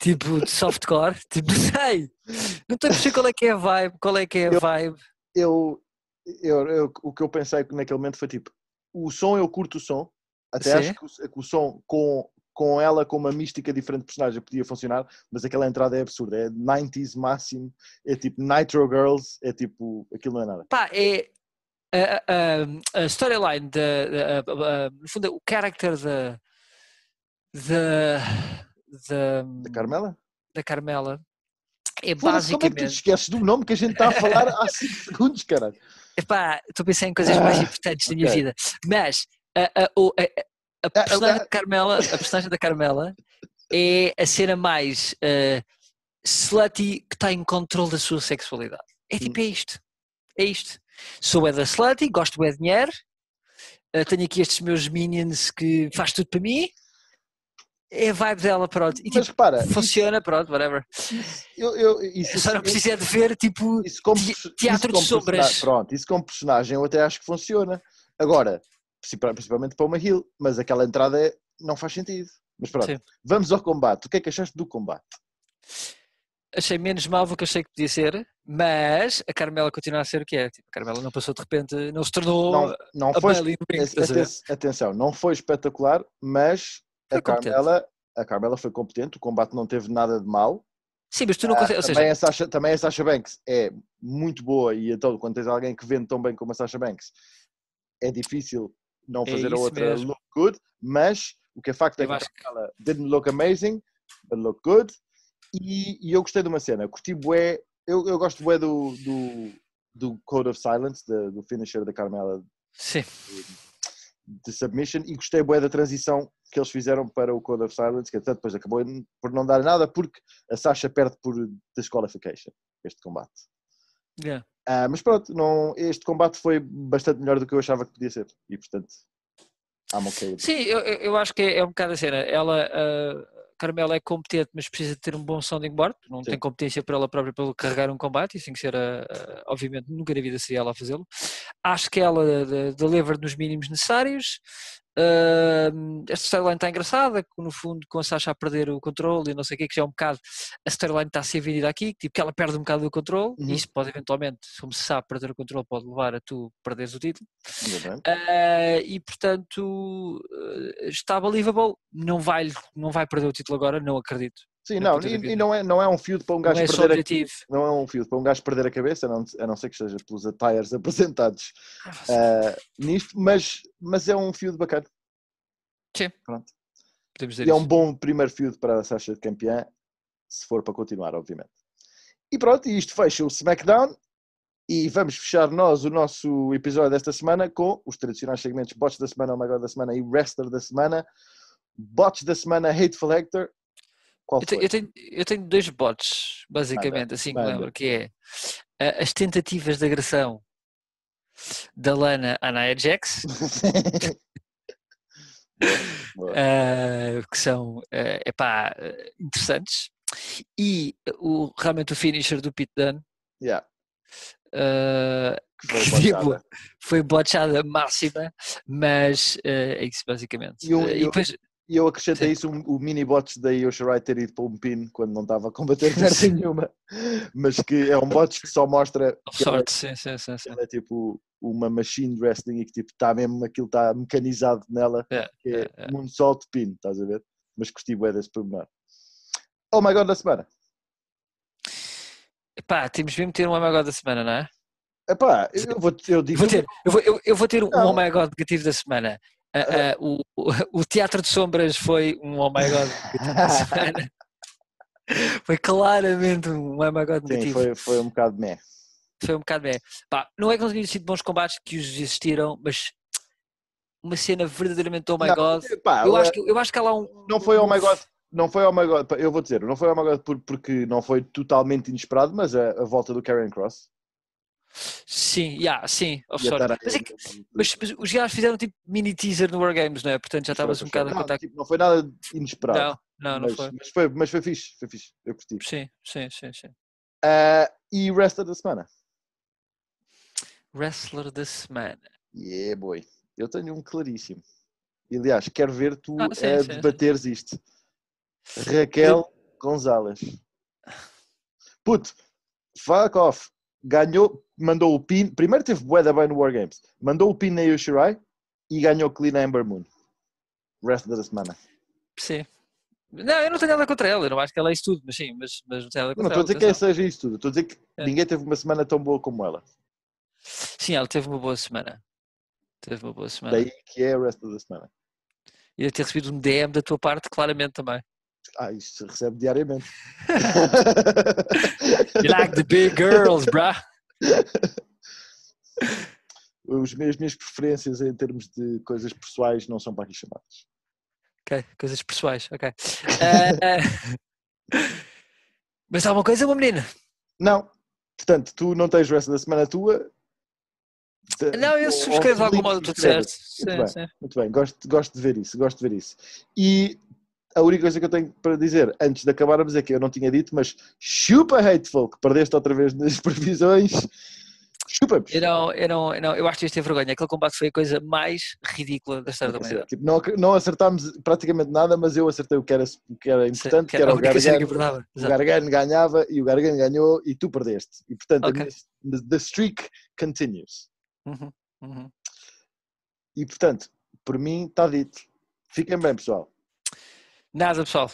tipo de softcore, tipo, não sei, não estou a perceber qual é que é a vibe, qual é que é a Eu- vibe. Eu, eu, eu- o que eu pensei naquele momento foi tipo, o som eu curto o som, até Sim. acho que o, que o som com, com ela com uma mística diferente de personagem podia funcionar, mas aquela entrada é absurda, é 90s máximo, é tipo Nitro Girls, é tipo, aquilo não é nada. Pá, é a, a- a storyline, no fundo, o character da, da, da, Carmela? da Carmela é Foda-se, como é que tu basicamente. esqueces do nome que a gente está a falar há 5 segundos, caralho? Epá, estou a pensar em coisas mais Ah, importantes da minha vida. Mas a, a, a- Ah, personagem ah, da Carmela, a personagem da Carmela é a cena mais eh, slutty que está em controle da sua sexualidade. É tipo, é isto. É isto. Sou é da slutty, gosto é de dinheiro, eh, tenho aqui estes meus minions que faz tudo para mim. É a vibe dela, pronto. E Mas tipo, repara, isso- funciona, pronto, whatever. eu, eu, isso, Eu só não isso- preciso é de ver, tipo, isso como, teatro isso de sombras. Pronto, isso como personagem eu até acho que funciona. Agora, principalmente para uma Hill, mas aquela entrada é- não faz sentido. Mas pronto, Sim. vamos ao combate. O que é que achaste do combate? achei menos mal do que achei que podia ser, mas a Carmela continua a ser o que é. Tipo, a Carmela não passou de repente, não se tornou Não, não a foi, a atenção, não foi espetacular, mas Foi a competente. Carmela, a Carmela foi competente, o combate não teve nada de mal. Sim, mas tu não Ah, consegues, também, seja, a Sasha, também a Sasha Banks é muito boa e então quando tens alguém que vende tão bem como a Sasha Banks é difícil não É fazer a isso outra mesmo. look good, mas o que é facto é que a que- Carmela didn't look amazing, but look good e, e eu gostei de uma cena, curti bué, eu, eu gosto bué do, do, do Code of Silence, da- do finisher da Carmela sim, de submission e gostei bué da transição que eles fizeram para o Code of Silence, que até depois acabou por não dar nada porque a Sasha perde por disqualification este combate. yeah. Ah, mas pronto, não, este combate foi bastante melhor do que eu achava que podia ser e portanto I'm okay. sim eu, eu acho que é, é um bocado a cena. Ela, a Carmela é competente, mas precisa ter um bom sounding board, não Sim. tem competência para ela própria para carregar um combate, isso tem que ser, a, a- obviamente, nunca na vida seria ela a fazê-lo. Acho que ela de- deliver nos mínimos necessários. Ahm, esta storyline está engraçada, que no fundo com a Sasha a perder o controle e não sei o que, que já é um bocado a storyline está a ser vendida aqui, tipo que ela perde um bocado do controle, Uhum. e isso pode eventualmente, como se sabe, perder o controle pode levar a tu perderes o título. Uh, e portanto uh, está believable, não vai, não vai perder o título agora, não acredito. Sim, não, e, e não, é, não é um feud para um Não gajo é só perder a, objetivo. não é um feud para um gajo perder a cabeça, a não, a não ser que seja pelos attires apresentados ah, nisto, mas, mas é um feud bacana. Sim. Pronto. Podemos dizer E é um bom primeiro feud para a Sasha de campeã, se for para continuar, obviamente. E pronto, e isto fecha o SmackDown. E vamos fechar nós o nosso episódio desta semana com os tradicionais segmentos Bots da semana, Oh My God da semana e Wrestler da semana. Bots da semana, Hateful Hector. Qual Eu, te- eu tenho, eu tenho dois bots, basicamente, assim que me manda. lembro, que é uh, as tentativas de agressão da Lana à Nia Jax uh, que são uh, epá, interessantes. E o, realmente o finisher do Pete Dunne Yeah. uh, Foi que, tipo, botchada. foi bochada máxima, mas uh, é isso basicamente. E um- e depois, E eu acrescentei isso, um- o mini bots da Yoshirai ter ido para um pin quando não estava a combater merda nenhuma, mas que é um bot que só mostra que ela, sorte, sim, sim, sim, sim. ela é tipo uma machine de wrestling e que tipo está mesmo, aquilo está mecanizado nela, É, que é, é, é. moonsault pin, estás a ver? Mas curti bué desse pormenor. Oh my god da semana. Epá, temos mesmo de ter um Oh My God da semana, não é? Epá, eu, vou, eu digo vou ter, eu vou, eu, eu vou ter um Não. Oh My God negativo da semana. Ah, ah, o, o, Teatro de Sombras foi um Oh My God. Foi claramente um Oh My God Sim, negativo. foi, foi um bocado meh. Foi um bocado bem. Pá, não é que não tenham sido bons combates que os existiram, mas uma cena verdadeiramente Oh My Não, God. epá, Eu acho, que, eu acho que há lá um. não foi oh my god, não foi oh my god, eu vou dizer, não foi oh my god por- porque não foi totalmente inesperado, mas a, a volta do Karen Cross. Sim, yeah, sim, of e a sorte. Tara Mas, é que- mas, mas os gajos fizeram tipo mini teaser no Wargames, não é? Portanto já estavas um bocado a não, contar. tipo, não foi nada inesperado. Não, não, não mas, foi. Mas foi, mas foi fixe, foi fixe, eu curti. Sim, sim, sim, sim. Ah, e o resto da semana? Wrestler da semana. Yeah, boy. Eu tenho um claríssimo. E, aliás, quero ver tu Ah, sim, a sim, sim. debateres isto. Raquel Gonzalez. Puto, fuck off. Ganhou, mandou o pin. Primeiro teve bué da bem no Wargames. Mandou o pin na Yoshirai e ganhou clean na Ember Moon. Resto da semana. Sim. Não, eu não tenho nada contra ela, eu não acho que ela é isso tudo, mas sim, mas, mas não tenho nada Não contra estou a dizer ela. que atenção. seja isso tudo. Estou a dizer que É. ninguém teve uma semana tão boa como ela. Sim, ela teve uma boa semana. Teve uma boa semana. Daí que é o resto da semana. E eu ter recebido um DM da tua parte, claramente também. Ah, isto se recebe diariamente. You like the big girls, bruh. Os meus, minhas preferências em termos de coisas pessoais não são para aqui chamadas. Ok, coisas pessoais, ok. Eh, mas há uma coisa, uma menina. Não. Portanto, tu não tens o resto da semana tua. De- Não, eu subscrevo de ou algum modo tudo certo. Muito Sim, bem. sim. Muito bem, gosto, gosto de ver isso, gosto de ver isso. E a única coisa que eu tenho para dizer antes de acabarmos é que eu não tinha dito, mas chupa Hateful, que perdeste outra vez nas previsões. Chupa-me. Eu não, eu, não, eu não, eu acho que isto tem vergonha. Aquele combate foi a coisa mais ridícula da história da humanidade. Tipo, não, não acertámos praticamente nada, mas eu acertei o que era, o que era importante, que era o Gargano. O. Gargano ganhava e o Gargano ganhou e tu perdeste. E portanto, a Ok. minha- the streak continues. Uhum, uhum. E portanto, por mim está dito. Fiquem bem, pessoal. Nada, pessoal.